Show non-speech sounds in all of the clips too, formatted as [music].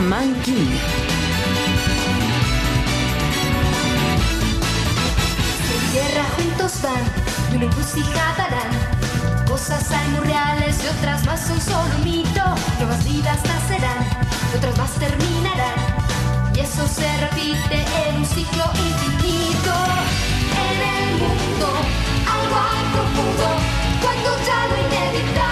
Shaman King. En tierra juntos van, y una encrucijada. Cosas hay muy reales y otras más son solo un mito. Nuevas vidas nacerán, y otras más terminarán. Y eso se repite en un ciclo infinito. En el mundo, algo hay profundo. Cuando ya lo inevitable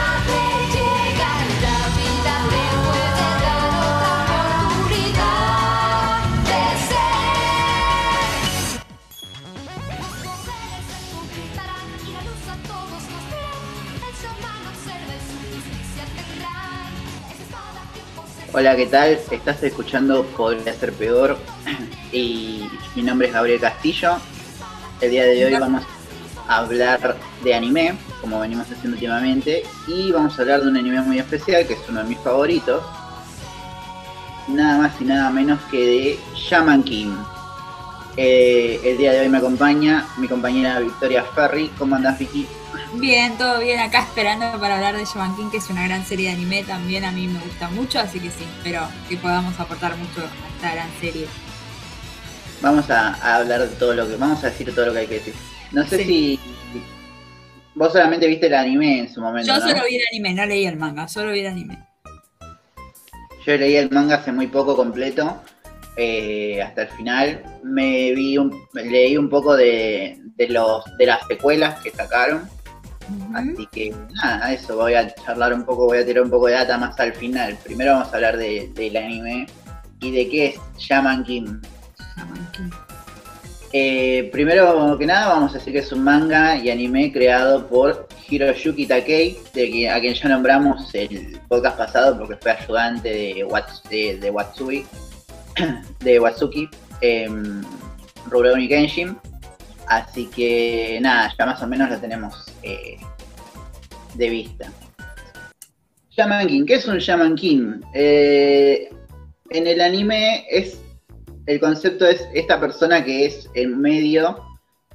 Hola, ¿qué tal? Estás escuchando Podría Ser Peor [clears throat] y mi nombre es Gabriel Castillo. El día de hoy vamos a hablar de anime, como venimos haciendo últimamente, y vamos a hablar de un anime muy especial que es uno de mis favoritos. Nada más y nada menos que de Shaman King. Eh, el día de hoy me acompaña mi compañera Victoria Ferry. ¿Cómo andás, Vicky? Bien, todo bien, acá esperando para hablar de Shaman King, que es una gran serie de anime, también a mí me gusta mucho, así que sí, espero que podamos aportar mucho a esta gran serie. Vamos a, a hablar de todo lo que. Vamos a decir todo lo que hay que decir. No sé Sí. si. Vos solamente viste el anime en su momento. Yo ¿no? solo vi el anime, no leí el manga, solo vi el anime. Yo leí el manga hace muy poco completo, eh, hasta el final. Me vi un, leí un poco de, de los de las secuelas que sacaron. Así que nada, eso voy a charlar un poco, voy a tirar un poco de data más al final. Primero vamos a hablar de- del anime y de qué es Shaman King. Shaman King. Eh, primero que nada vamos a decir que es un manga y anime creado por Hiroyuki Takei, de que- a quien ya nombramos el podcast pasado porque fue ayudante de, Wats, de, de Watsui, [clears throat] de Watsuki, en Rurouni Kenshin. Así que nada, ya más o menos lo tenemos eh, de vista. Shaman King, ¿qué es un Shaman King? Eh, en el anime es el concepto es esta persona que es el medio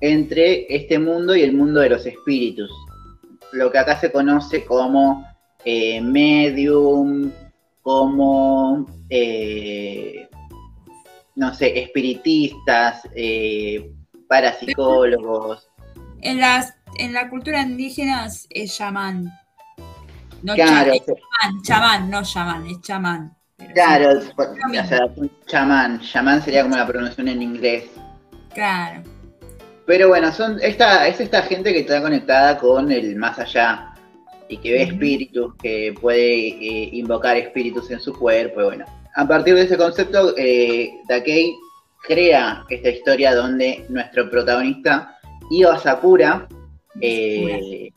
entre este mundo y el mundo de los espíritus. Lo que acá se conoce como eh, medium, como, no sé, espiritistas, parapsicólogos. En, las, en la cultura indígena es chamán. No Claro, chamán, chamán, no chamán, es chamán. Sí, claro, o sea, chamán. Chamán sería como la pronunciación en inglés. claro. Pero bueno, son esta, es esta gente que está conectada con el más allá y que ve espíritus, que puede eh, invocar espíritus en su cuerpo. y bueno, a partir de ese concepto, eh, Takei crea esta historia donde nuestro protagonista, Io Sakura, eh,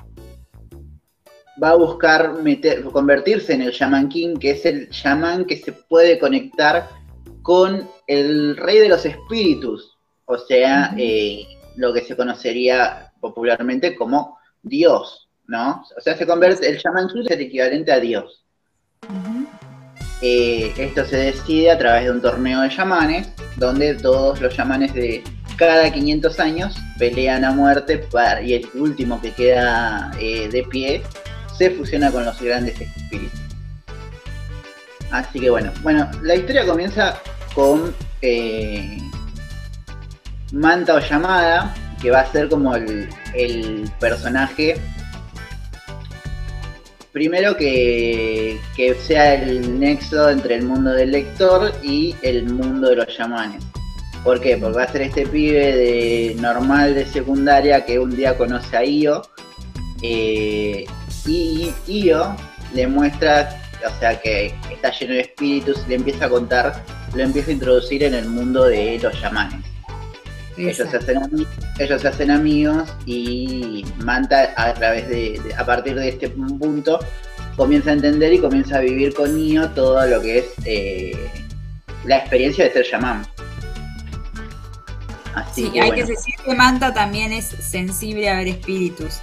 va a buscar meter, convertirse en el Shaman King, que es el shaman que se puede conectar con el rey de los espíritus, o sea, eh, lo que se conocería popularmente como Dios, ¿no? O sea, se convierte, el Shaman King es el equivalente a Dios. Eh, esto se decide a través de un torneo de chamanes, donde todos los chamanes de cada 500 años pelean a muerte y el último que queda eh, de pie se fusiona con los grandes espíritus. Así que bueno, bueno, la historia comienza con eh, Manta o Llamada, que va a ser como el personaje primero que, que sea el nexo entre el mundo del lector y el mundo de los chamanes. ¿Por qué? Porque va a ser este pibe de normal de secundaria que un día conoce a Io eh, y Io le muestra, o sea que está lleno de espíritus, le empieza a contar, lo empieza a introducir en el mundo de los chamanes. Ellos se, hacen ellos se hacen amigos y Manta a través de, de- a partir de este punto comienza a entender y comienza a vivir con Nio todo lo que es eh, la experiencia de ser chamán. Así Sí, que hay bueno, que decir que Manta también es sensible a ver espíritus.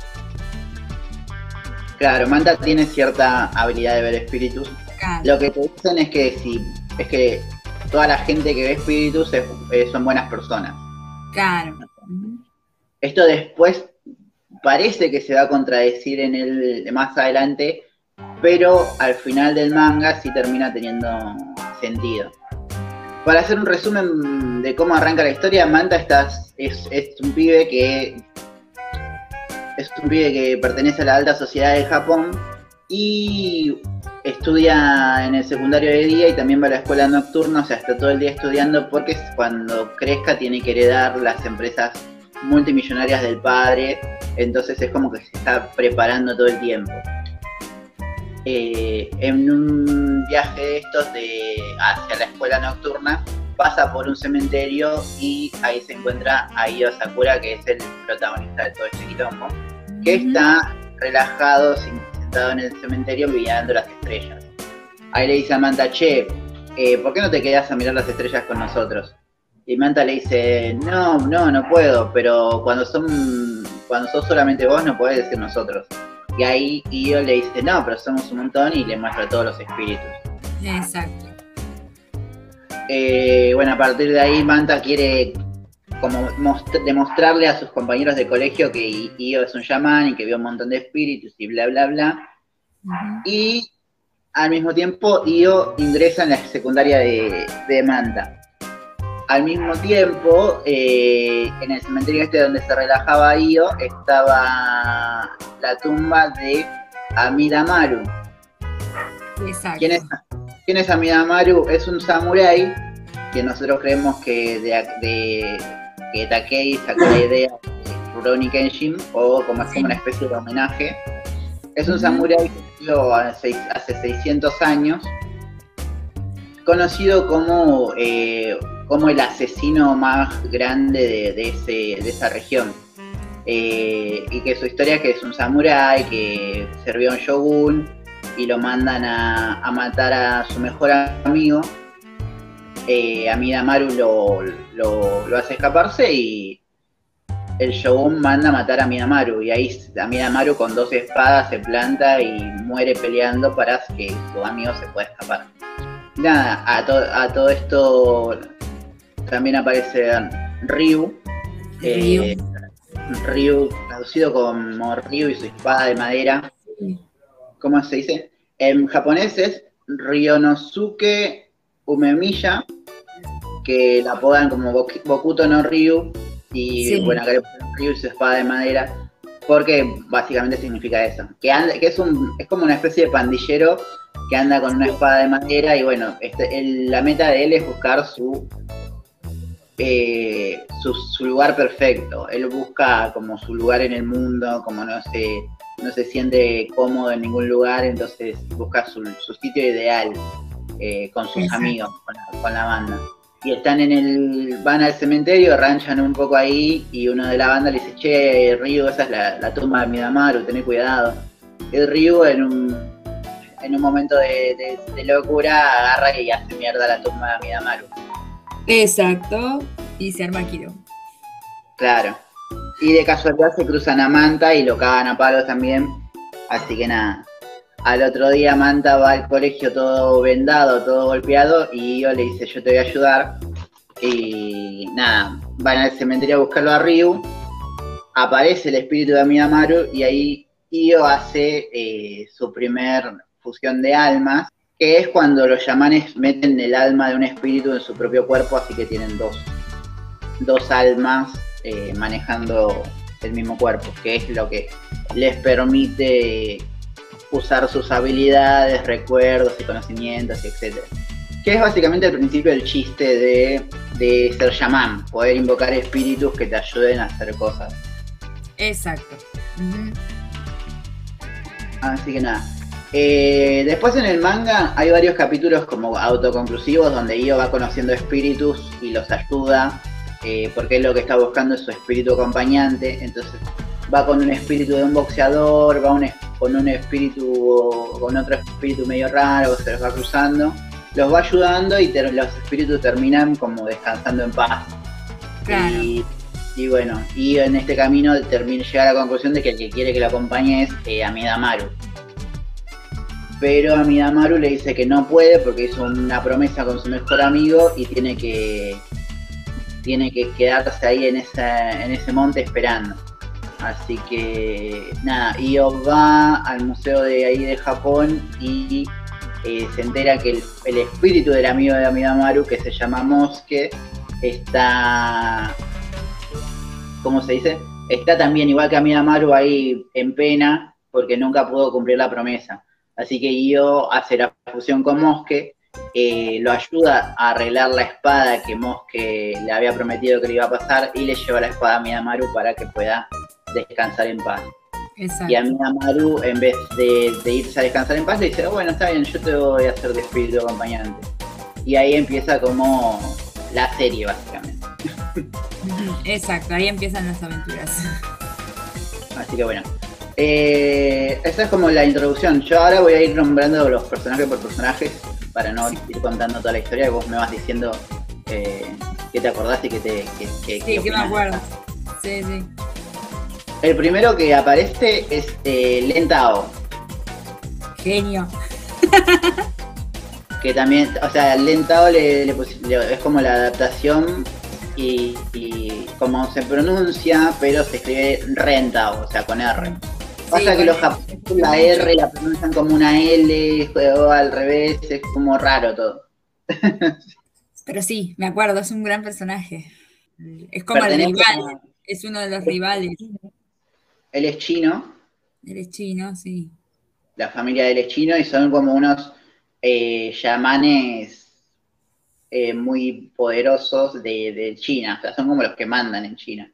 claro, Manta tiene cierta habilidad de ver espíritus. Claro. Lo que te dicen es que si es que toda la gente que ve espíritus es- eh, son buenas personas. Claro. Esto después parece que se va a contradecir en el más adelante, pero al final del manga sí termina teniendo sentido. Para hacer un resumen de cómo arranca la historia, Manta es un pibe que es un pibe que pertenece a la alta sociedad de Japón y estudia en el secundario de día y también va a la escuela nocturna, o sea, está todo el día estudiando porque cuando crezca tiene que heredar las empresas multimillonarias del padre, entonces es como que se está preparando todo el tiempo. Eh, en un viaje de estos de hacia la escuela nocturna pasa por un cementerio y ahí se encuentra a Io Sakura, que es el protagonista de todo este quilombo, que está relajado, sentado en el cementerio mirando las estrellas. Ahí le dice a Manta, che, eh, ¿por qué no te quedas a mirar las estrellas con nosotros? Y Manta le dice, no, no, no puedo, pero cuando son cuando sos solamente vos no podés decir nosotros. Y ahí Io le dice, no, pero somos un montón y le muestra todos los espíritus. Exacto. Eh, bueno, a partir de ahí Manta quiere como demostrarle a sus compañeros de colegio que Io es un chamán y que vio un montón de espíritus y bla, bla, bla. Y al mismo tiempo Io ingresa en la secundaria de, Manta. Al mismo tiempo, eh, en el cementerio este donde se relajaba Io, estaba la tumba de Amidamaru. Exacto. ¿Quién es, quién es Amidamaru? Es un samurái que nosotros creemos que de, que Takei sacó la idea de Rurouni Kenshin o como es como una especie de homenaje. Es un samurái que vivió hace, 600 años, conocido como, eh, como el asesino más grande de, ese, de esa región. Eh, y que su historia es que es un samurái que sirvió a un shogun y lo mandan a, a matar a su mejor amigo eh, Amidamaru lo, lo, hace escaparse y el Shogun manda a matar a Amidamaru y ahí Amidamaru con dos espadas se planta y muere peleando para que su amigo se pueda escapar. Nada, a, a todo esto también aparece Ryu. Eh, Ryu, traducido como Ryu y su espada de madera. ¿Cómo se dice? En japonés es Ryonosuke Umemiya, que la apodan como Bokuto no Ryu, y bueno, acá le Ryu y su espada de madera, porque básicamente significa eso, que, que es, un, es como una especie de pandillero que anda con una espada de madera y bueno, este, la meta de él es buscar su, eh, su, lugar perfecto, él busca como su lugar en el mundo, como no se, no se siente cómodo en ningún lugar, entonces busca su, su sitio ideal. Eh, con sus amigos, con la, banda. Y están en el, van al cementerio, ranchan un poco ahí y uno de la banda le dice, che, Ryu, esa es la, tumba de Midamaru, ten cuidado. El Ryu en un, en un momento de, locura agarra y hace mierda la tumba de Midamaru. Exacto, y se arma Claro. Y de casualidad se cruzan a Manta y lo cagan a palos también. Así que nada, al otro día Manta va al colegio todo vendado, todo golpeado, y yo le dice, yo te voy a ayudar. Y nada, van al cementerio a buscarlo a Ryu. Aparece el espíritu de Amidamaru y ahí Io hace eh, su primer fusión de almas, que es cuando los chamanes meten el alma de un espíritu en su propio cuerpo, así que tienen dos, dos almas eh, manejando el mismo cuerpo, que es lo que les permite usar sus habilidades, recuerdos y conocimientos, etc. Que es básicamente el principio del chiste de, de ser chamán, poder invocar espíritus que te ayuden a hacer cosas. Exacto. Así que nada. Eh, después en el manga hay varios capítulos como autoconclusivos donde Io va conociendo espíritus y los ayuda, eh, porque es lo que está buscando es su espíritu acompañante. Entonces va con un espíritu de un boxeador, va un, con un espíritu, con otro espíritu medio raro, se los va cruzando, los va ayudando y los espíritus terminan como descansando en paz. Y, bueno, y en este camino termina, llega a la conclusión de que el que quiere que lo acompañe es eh, Amidamaru. Pero Amidamaru le dice que no puede porque hizo una promesa con su mejor amigo y tiene que tiene que quedarse ahí en, esa, en ese monte esperando. Así que nada, Io va al museo de ahí de Japón y eh, se entera que el, espíritu del amigo de Amidamaru, que se llama Mosque, está, ¿cómo se dice? Está también igual que Amidamaru ahí en pena porque nunca pudo cumplir la promesa. Así que Io hace la fusión con Mosque, eh, lo ayuda a arreglar la espada que Mosque le había prometido que le iba a pasar y le lleva la espada a Miyamaru para que pueda descansar en paz. Y a Miyamaru, en vez de, irse a descansar en paz, le dice, bueno, está bien, yo te voy a hacer de espíritu acompañante. Y ahí empieza como la serie, básicamente. Exacto, ahí empiezan las aventuras. [laughs] Así que bueno, eh, esa es como la introducción. Yo ahora voy a ir nombrando los personajes por personajes para no ir contando toda la historia, vos me vas diciendo eh, qué te acordás y qué te. sí, que me acuerdo. Sí, sí. El primero que aparece es eh, Lentao. Genio. [laughs] que también, o sea, Lentao le, es como la adaptación y, como se pronuncia, pero se escribe Rentao, o sea, con R. Pasa que los japoneses la R la pronuncian como una L, o al revés, es como raro todo. [laughs] Pero sí, me acuerdo, es un gran personaje. Es como el rival, es uno de los rivales. Él es chino. Él es chino, sí. La familia de él es chino y son como unos eh, yamanes eh, muy poderosos de, China. O sea, son como los que mandan en China.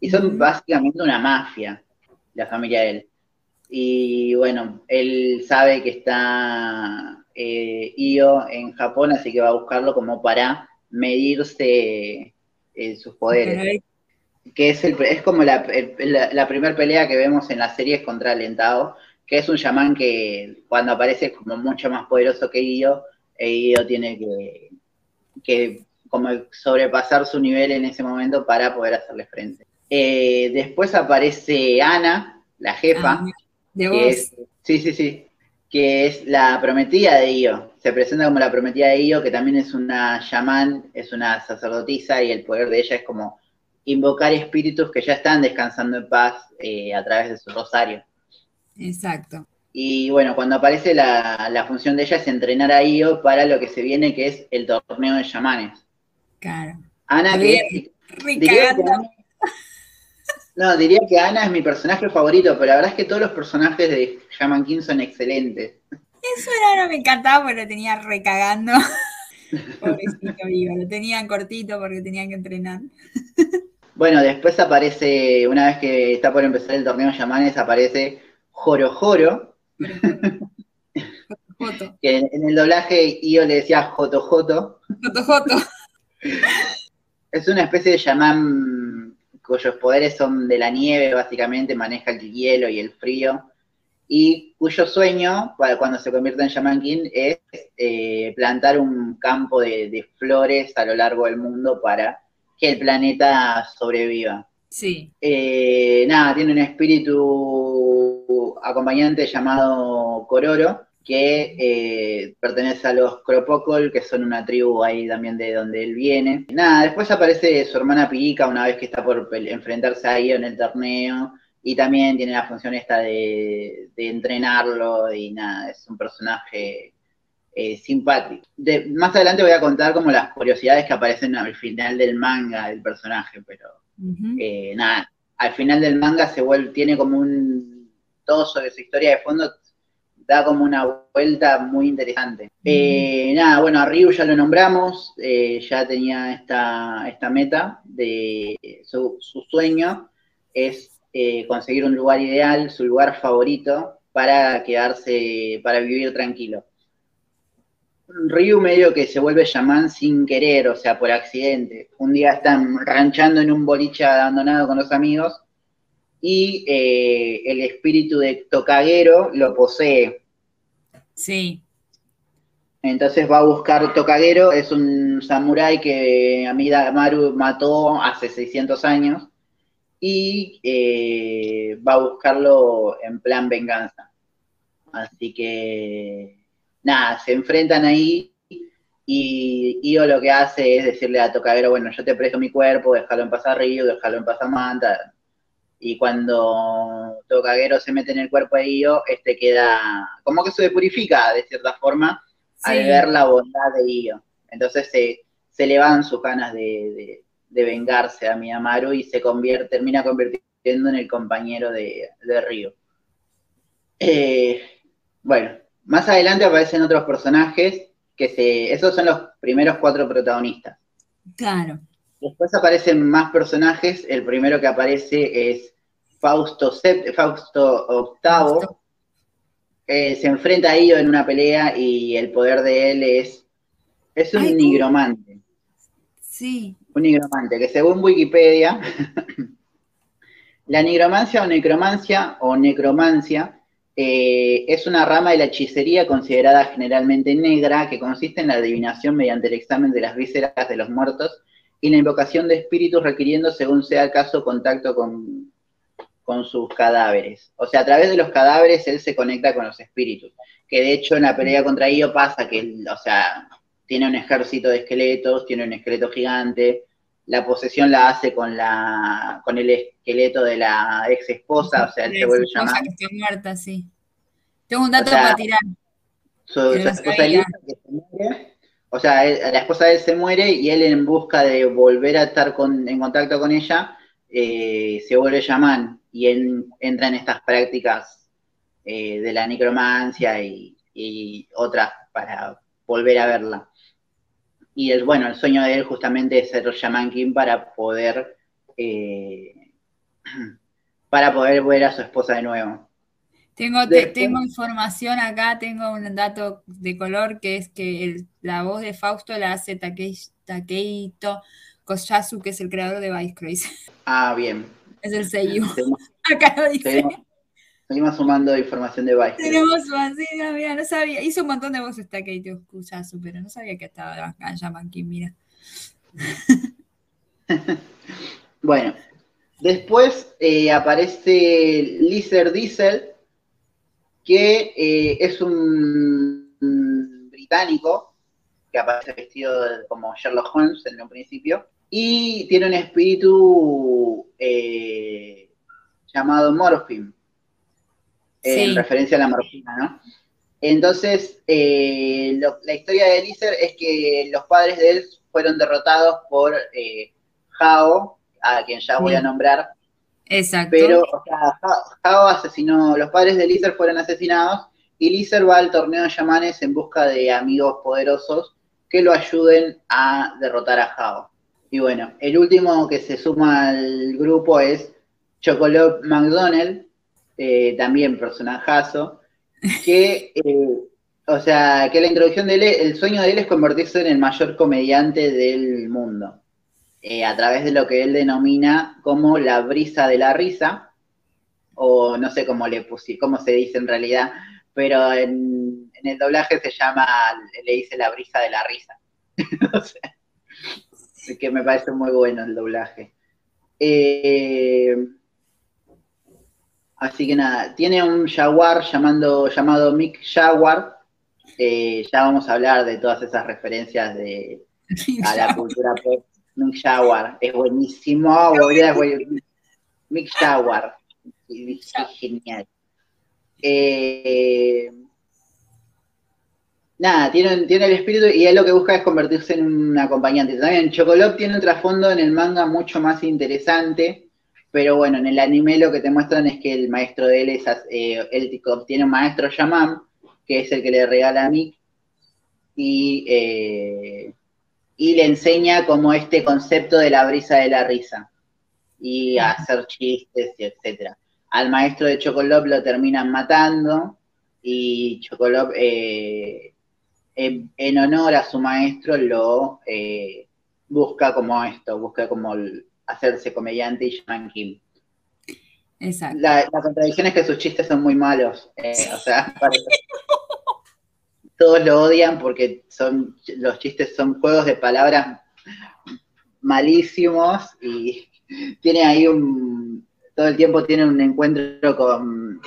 Y son básicamente una mafia, la familia de él. Y bueno, él sabe que está eh, Io en Japón, así que va a buscarlo como para medirse eh, sus poderes. Que es, el, es como la, la, primera pelea que vemos en la serie contra Lentao, que es un chamán que cuando aparece es como mucho más poderoso que Io, e Io tiene que, que como sobrepasar su nivel en ese momento para poder hacerle frente. Eh, después aparece Ana, la jefa, ah, sí, sí, sí. Que es la prometida de Io. Se presenta como la prometida de Io, que también es una chamán, es una sacerdotisa, y el poder de ella es como invocar espíritus que ya están descansando en paz eh, a través de su rosario. Exacto. Y bueno, cuando aparece la, función de ella es entrenar a Io para lo que se viene, que es el torneo de chamanes. Claro. Ana, que, no, diría que Ana es mi personaje favorito, pero la verdad es que todos los personajes de Shaman King son excelentes. Eso era, no me encantaba porque lo tenía recagando. [laughs] Pobrecito vivo, lo tenían cortito porque tenían que entrenar. [laughs] bueno, después aparece, una vez que está por empezar el torneo Shamanes, aparece Joro Joro. [laughs] que en, el doblaje yo le decía Joto Joto. Joto Joto. [laughs] Es una especie de shaman cuyos poderes son de la nieve, básicamente, maneja el hielo y el frío, y cuyo sueño, cuando se convierte en Shaman King, es eh, plantar un campo de, flores a lo largo del mundo para que el planeta sobreviva. Sí. Eh, nada, tiene un espíritu acompañante llamado Cororo, que eh, pertenece a los Cropocol, que son una tribu ahí también de donde él viene. Nada, después aparece su hermana Pirica una vez que está por enfrentarse a en el torneo, y también tiene la función esta de, entrenarlo, y nada, es un personaje eh, simpático. más adelante voy a contar como las curiosidades que aparecen al final del manga del personaje, pero eh, nada, al final del manga se vuelve, tiene como un todo sobre su historia de fondo da como una vuelta muy interesante. Eh, nada, bueno, a Ryu ya lo nombramos, eh, ya tenía esta, esta meta de su, sueño es eh, conseguir un lugar ideal, su lugar favorito para quedarse, para vivir tranquilo. Ryu medio que se vuelve chamán sin querer, o sea, por accidente. Un día están ranchando en un boliche abandonado con los amigos y eh, el espíritu de Tokagero lo posee. Sí. Entonces va a buscar Tokagero, es un samurái que Amida Maru mató hace 600 años y eh, va a buscarlo en plan venganza. Así que, nada, se enfrentan ahí y Io lo que hace es decirle a Tokagero, bueno, yo te presto mi cuerpo, déjalo en paz a Ryu, déjalo en paz a Manta, y cuando Tokagero se mete en el cuerpo de Io, este queda, como que se purifica de cierta forma al ver la bondad de Io. Entonces se, se le van sus ganas de, vengarse a Miyamaru y se convierte, termina convirtiendo en el compañero de, de Ryo. Eh, bueno, más adelante aparecen otros personajes que se. Esos son los primeros cuatro protagonistas. Claro. Después aparecen más personajes. El primero que aparece es Fausto, Fausto Octavo. Eh, se enfrenta a ellos en una pelea y el poder de él es. Es un nigromante. Sí. Un nigromante, que según Wikipedia, [laughs] la nigromancia o necromancia o necromancia eh, es una rama de la hechicería considerada generalmente negra que consiste en la adivinación mediante el examen de las vísceras de los muertos y la invocación de espíritus requiriendo, según sea el caso, contacto con, con sus cadáveres. O sea, a través de los cadáveres él se conecta con los espíritus. Que de hecho en la pelea contra ellos pasa que, o sea, tiene un ejército de esqueletos, tiene un esqueleto gigante, la posesión la hace con la con el esqueleto de la ex esposa, o sea, él se vuelve llamar. Que está muerta, sí. Tengo un dato para tirar. Su, esposa Elisa, que se muere, o sea, la esposa de él se muere y él en busca de volver a estar en contacto con ella, eh, se vuelve chamán y él entra en estas prácticas eh, de la necromancia y, y otras para volver a verla. Y el, bueno, el sueño de él justamente es ser Shaman King para poder eh, [clears throat] para poder ver a su esposa de nuevo. Tengo, tengo información acá, tengo un dato de color que es que la voz de Fausto la hace Takeito Koyasu, que es el creador de Vice Crazy. Ah, bien. Es el seiyuu. [laughs] Acá lo dice. Seguimos sumando información de Vice. Tenemos sí, no, mira, no sabía. Hizo un montón de voces Takeito Kusasu, pero no sabía que estaba en Yamankin, mira. [laughs] bueno, después eh, aparece Lizard Diesel, que eh, es un, británico que aparece vestido como Sherlock Holmes en un principio, y tiene un espíritu eh, llamado Morphine en referencia a la morfina, ¿no? Entonces, eh, la historia de Eliezer es que los padres de él fueron derrotados por eh, Jao, a quien ya voy a nombrar. Exacto. Pero, o sea, Jao asesinó, los padres de Eliezer fueron asesinados y Eliezer va al torneo de Yamanes en busca de amigos poderosos que lo ayuden a derrotar a Jao. Y bueno, el último que se suma al grupo es Chocolate McDonald, eh, también personajazo, que, eh, o sea, que la introducción de él, el sueño de él es convertirse en el mayor comediante del mundo, eh, a través de lo que él denomina como la brisa de la risa, o no sé cómo le puse, cómo se dice en realidad, pero en, el doblaje se llama, le dice la brisa de la risa. [laughs] o que me parece muy bueno el doblaje. Eh, Así que nada, tiene un jaguar llamando, llamado Mick Jaguar. Eh, ya vamos a hablar de todas esas referencias de, a la cultura pop. Mick Jaguar, es buenísimo, Mick Jaguar, es genial. Eh, nada, tiene, tiene el espíritu y él lo que busca es convertirse en un acompañante. También Chocolop tiene un trasfondo en el manga mucho más interesante pero bueno, en el anime lo que te muestran es que el maestro de él es, eh, tiene un maestro Shaman, que es el que le regala a Mick, y, eh, y le enseña como este concepto de la brisa de la risa, y a hacer chistes, y etcétera. Al maestro de Chocolop lo terminan matando, y Chocolop, eh, en, honor a su maestro, lo busca como esto, busca como hacerse comediante y Shaman Kim. Exacto. La, contradicción es que sus chistes son muy malos. Eh, o sea, [laughs] todos lo odian porque son los chistes son juegos de palabras malísimos y tiene ahí un todo el tiempo tiene un encuentro con,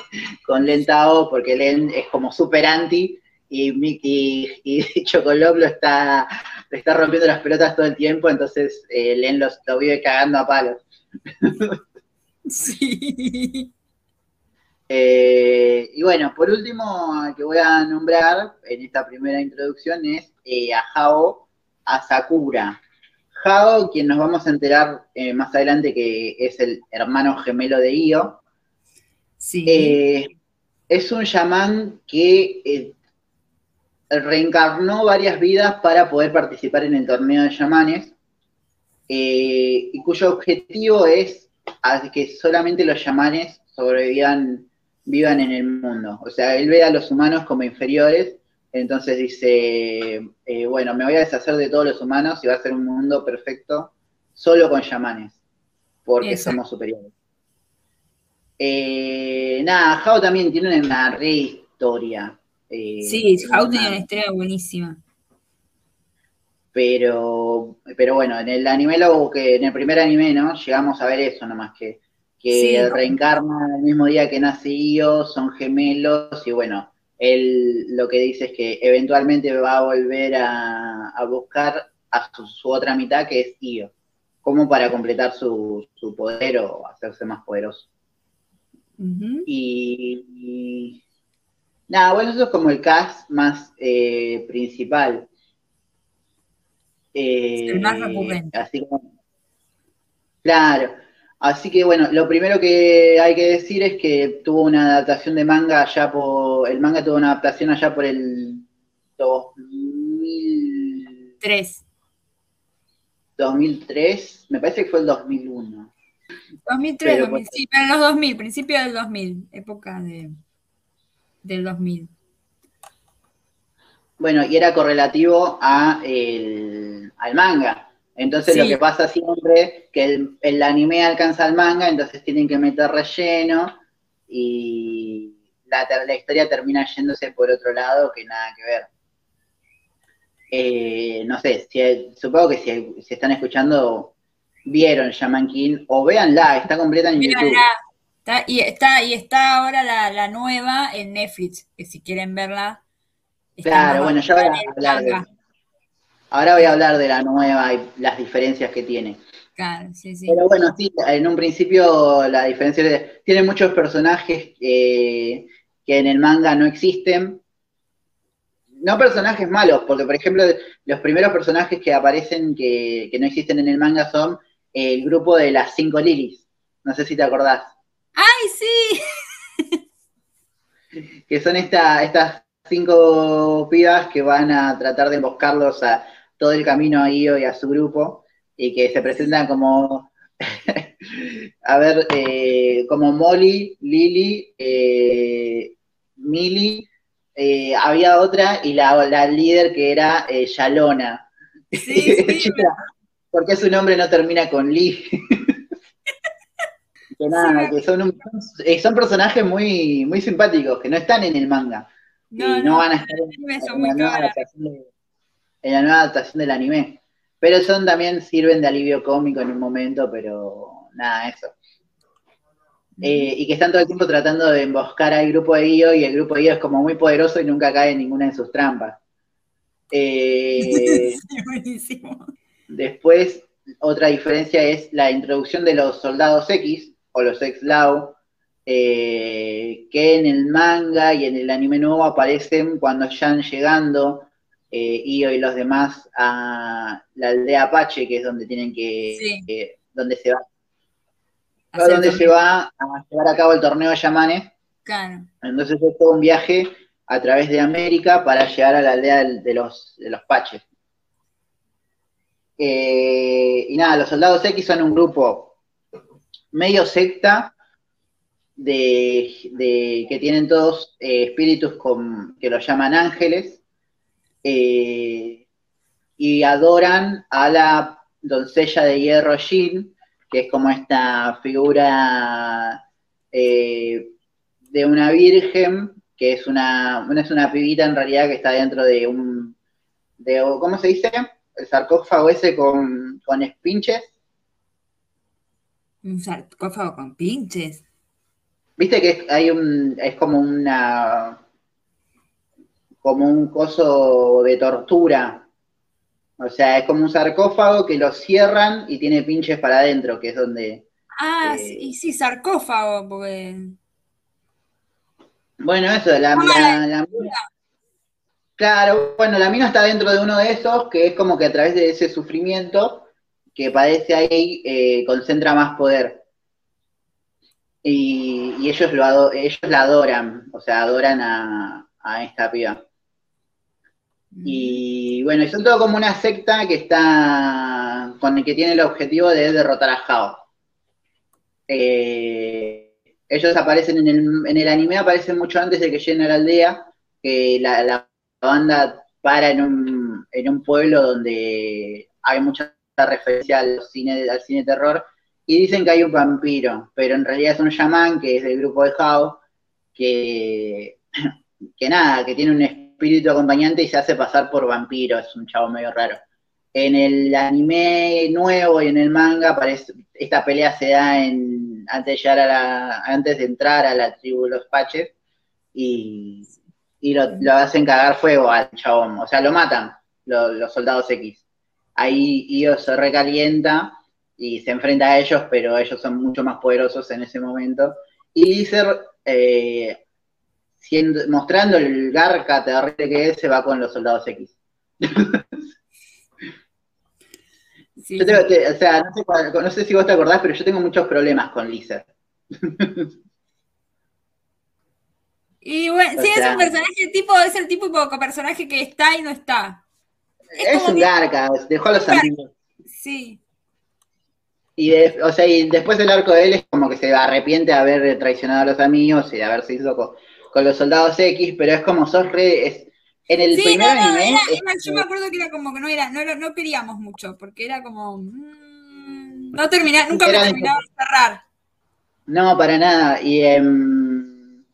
con Len Tao porque Len es como super anti y, y, y [laughs] Chocolop lo está le está rompiendo las pelotas todo el tiempo, entonces eh, Len lo vive cagando a palos. Sí. Eh, y bueno, por último, que voy a nombrar en esta primera introducción es eh, a Hao Asakura. Hao, quien nos vamos a enterar eh, más adelante que es el hermano gemelo de Io. Sí. es un chamán que reencarnó varias vidas para poder participar en el torneo de chamanes y cuyo objetivo es que solamente los chamanes sobrevivan vivan en el mundo. O sea, él ve a los humanos como inferiores, entonces dice, eh, bueno, me voy a deshacer de todos los humanos y va a ser un mundo perfecto solo con chamanes, porque somos superiores. Eh, nada, Jao también tiene una re historia. Eh, sí, Jao tiene una historia buenísima. Pero, pero bueno, en el anime, lo que en el primer anime, ¿no? Llegamos a ver eso nomás que que reencarna el mismo día que nace Io, son gemelos y bueno, él lo que dice es que eventualmente va a volver a, buscar a su, otra mitad que es Io, como para completar su, poder o hacerse más poderoso. y, nada, bueno, eso es como el cast más eh, principal. el más recurrente. Así como, claro. Así que bueno, lo primero que hay que decir es que tuvo una adaptación de manga allá por. El manga tuvo una adaptación allá por el 2003. 2003, me parece que fue el 2001. 2003, 2000, sí, pero los 2000, principio del 2000, época de, del 2000. Bueno, y era correlativo a el, al manga. Entonces lo que pasa siempre que el, anime alcanza al manga, entonces tienen que meter relleno y la, historia termina yéndose por otro lado que nada que ver. Eh, no sé, supongo que si, están escuchando, vieron Shaman King o véanla, está completa en YouTube. Y, está, y está ahora la, nueva en Netflix, que si quieren verla. Claro, bueno, ya voy a hablar de Ahora voy a hablar de la nueva y las diferencias que tiene. Claro, sí, sí. Pero bueno, sí, en un principio la diferencia es, tiene muchos personajes eh, que en el manga no existen. No personajes malos, porque por ejemplo los primeros personajes que aparecen que, no existen en el manga son el grupo de las cinco lilies. No sé si te acordás. ¡Ay, sí! que son estas cinco pibas que van a tratar de emboscarlos a, todo el camino a Io y a su grupo, y que se presentan como, [laughs] a ver, eh, como Molly, Lily, eh, Millie, eh, había otra, y la, líder que era eh, Yalona. Sí, [laughs] ¿Por qué su nombre no termina con Lee? [laughs] que nada, que son, son personajes muy, muy simpáticos, que no están en el manga. No, y no, van a estar en, en, en la nueva adaptación del anime. Pero son también sirven de alivio cómico en un momento, pero nada, eso. Eh, y que están todo el tiempo tratando de emboscar al grupo de Io y el grupo de Io es como muy poderoso y nunca cae en ninguna de sus trampas. Eh, [laughs] buenísimo. Después, otra diferencia es la introducción de los soldados X o los ex-Lao, eh, que en el manga y en el anime nuevo aparecen cuando están llegando eh, Io y los demás a la aldea Apache, que es donde tienen que, donde se va, donde se va a llevar a cabo el torneo de Yamanes. Entonces es todo un viaje a través de América para llegar a la aldea de los, de los Paches. Eh, y nada, los soldados X son un grupo medio secta de, que tienen todos eh, espíritus que los llaman ángeles eh, y adoran a la doncella de hierro Jin, que es como esta figura eh, de una virgen, que es una, es una pibita en realidad que está dentro de un, de, ¿cómo se dice? El sarcófago ese con, con espinches. Un sarcófago con pinches. Viste que hay un, es como una, como un coso de tortura. O sea, es como un sarcófago que lo cierran y tiene pinches para adentro, que es donde Ah, sí, y sí, sarcófago, porque. Bueno, eso, la, la, la, Claro, bueno, la mina está dentro de uno de esos que es como que a través de ese sufrimiento que padece ahí eh, concentra más poder. Y, ellos, lo ellos la adoran, o sea, adoran a, esta piba. Y bueno, son todo como una secta que está con el que tiene el objetivo de derrotar a Hao. Eh, ellos aparecen en el, en el anime, aparecen mucho antes de que lleguen a la aldea, que la la banda para en un, en un pueblo donde hay mucha referencia al cine, al cine terror y dicen que hay un vampiro, pero en realidad es un chamán que es del grupo de How, que, que nada, que tiene un espíritu acompañante y se hace pasar por vampiro, es un chavo medio raro. En el anime nuevo y en el manga parece, esta pelea se da en, antes de llegar a la, antes de entrar a la tribu de los Paches y y lo, hacen cagar fuego al chabón, o sea, lo matan los soldados X. Ahí Io se recalienta y se enfrenta a ellos, pero ellos son mucho más poderosos en ese momento. Y Lizer, eh, mostrando el garca terrible que es, se va con los soldados X. [laughs] o sea, no sé, no sé, si vos te acordás, pero yo tengo muchos problemas con Lizer. [laughs] Y bueno, sí, es un personaje tipo, es el tipo de personaje que está y no está. Es, un garca, dejó a los amigos. Sí. Y, o sea, y después del arco de él es como que se arrepiente de haber traicionado a los amigos y de haberse ido con, los soldados X, pero es como sos re. en el primer anime. yo me acuerdo que era como que no era, no, no queríamos mucho, porque era como. Mm, no terminaba, nunca me terminaba de cerrar. No, para nada. Y en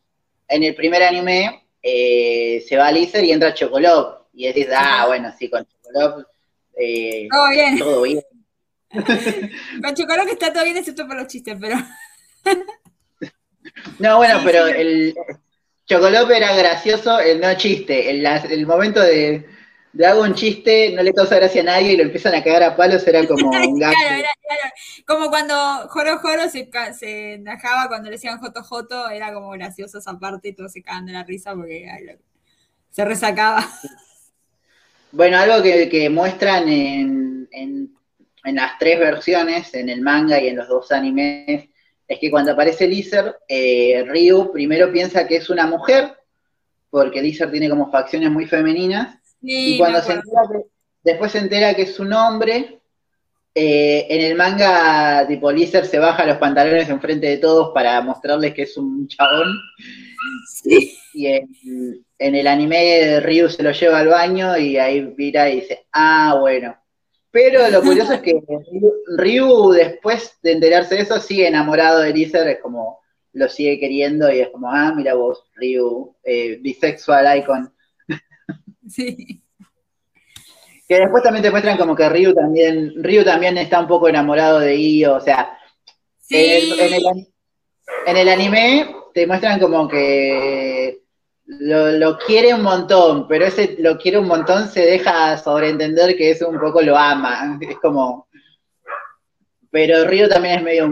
el primer anime eh, se va a Lizer y entra Chocolop. Y decís, ah, bueno, sí, con Chocolop. Eh, todo bien. Todo bien. [laughs] con Chocolop está todo bien, excepto por los chistes, pero. [laughs] no, bueno, pero el Chocolop era gracioso, el no chiste. el momento de le hago un chiste, no le causa gracia a nadie y lo empiezan a cagar a palos, era como [laughs] un gato. Como cuando Joro Joro se, se enajaba cuando le decían Joto Joto, era como gracioso esa parte y todos se cagan de la risa porque se resacaba. Bueno, algo que, muestran en, en, las tres versiones, en el manga y en los dos animes, es que cuando aparece Lizer, eh, Ryu primero piensa que es una mujer, porque Lizer tiene como facciones muy femeninas, y cuando se entera que, después se entera que es un hombre, eh, en el manga, tipo, Lizer se baja los pantalones enfrente de todos para mostrarles que es un chabón. Y en, el anime Ryu se lo lleva al baño y ahí mira y dice, ah, bueno. Pero lo curioso es que Ryu, después de enterarse de eso, sigue enamorado de Lizer, es como lo sigue queriendo y es como, ah, mira vos, Ryu, eh, bisexual icon. [laughs] Sí. Que después también te muestran como que Ryu también, Ryu también está un poco enamorado de Io, o sea, en, el, anime te muestran como que lo, quiere un montón, pero ese lo quiere un montón se deja sobreentender que eso un poco lo ama, es como... Pero Ryu también es medio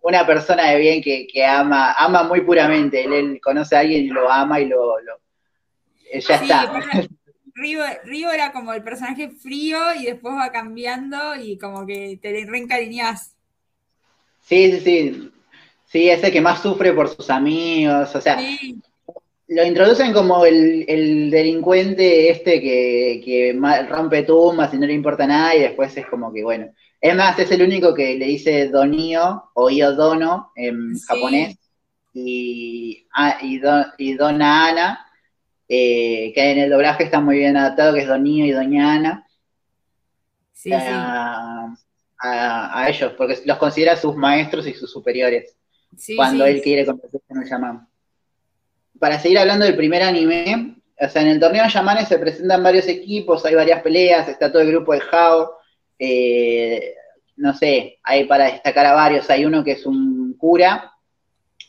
una persona de bien que, ama, ama muy puramente, él, conoce a alguien y lo ama y lo... ya está. Río, era como el personaje frío y después va cambiando y como que te reencariñás. Sí, sí, sí. Sí, ese que más sufre por sus amigos, o sea, lo introducen como el, delincuente este que, rompe tumbas y no le importa nada y después es como que, bueno, es más, es el único que le dice Donio o Iodono en japonés y, ah, y, y Dona Ana eh, que en el doblaje está muy bien adaptado, que es Don y Doña Ana. Sí, a, ellos, porque los considera sus maestros y sus superiores. cuando él quiere convertirse en un Yaman. Para seguir hablando del primer anime, o sea, en el torneo Yamanes se presentan varios equipos, hay varias peleas, está todo el grupo de Hao. Eh, no sé, hay para destacar a varios. Hay uno que es un cura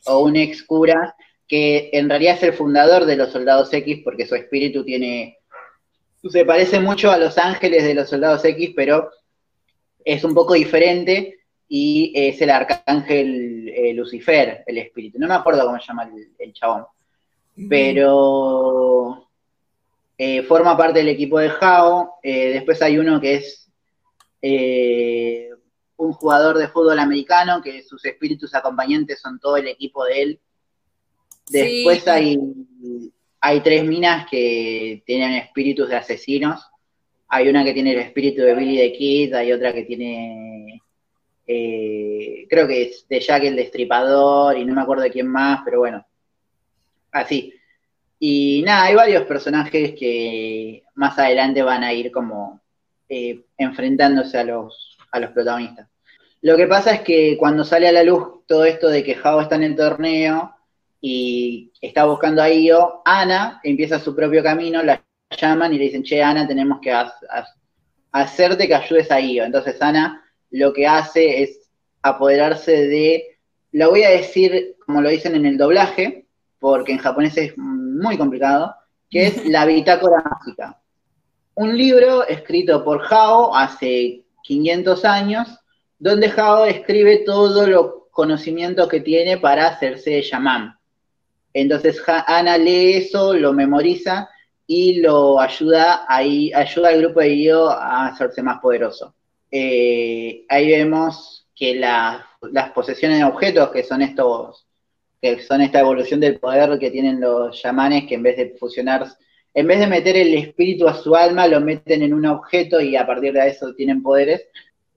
o un ex cura que en realidad es el fundador de los Soldados X porque su espíritu tiene, se parece mucho a los ángeles de los Soldados X, pero es un poco diferente y es el arcángel eh, Lucifer, el espíritu. No me acuerdo cómo se llama el, chabón, pero eh, forma parte del equipo de Jao. Eh, después hay uno que es un jugador de fútbol americano, que sus espíritus acompañantes son todo el equipo de él. Después hay, hay tres minas que tienen espíritus de asesinos. Hay una que tiene el espíritu de Billy the Kid, hay otra que tiene eh, creo que es de Jack el Destripador y no me acuerdo de quién más, pero bueno, así. Y nada, hay varios personajes que más adelante van a ir como eh, enfrentándose a los, a los protagonistas. Lo que pasa es que cuando sale a la luz todo esto de que Jao está en el torneo y está buscando a Io, Ana empieza su propio camino, la llaman y le dicen, che, Ana, tenemos que hacerte que ayudes a Io. Entonces Ana lo que hace es apoderarse de, lo voy a decir como lo dicen en el doblaje, porque en japonés es muy complicado, que es [laughs] la bitácora mágica. Un libro escrito por Hao hace 500 años, donde Hao escribe todos los conocimientos que tiene para hacerse chamán. Entonces Ana lee eso, lo memoriza y lo ayuda, ahí, ayuda al grupo de Io a hacerse más poderoso. Eh, ahí vemos que las posesiones de objetos, que son estos, que son esta evolución del poder que tienen los chamanes, que en vez de fusionar, en vez de meter el espíritu a su alma, lo meten en un objeto y a partir de eso tienen poderes,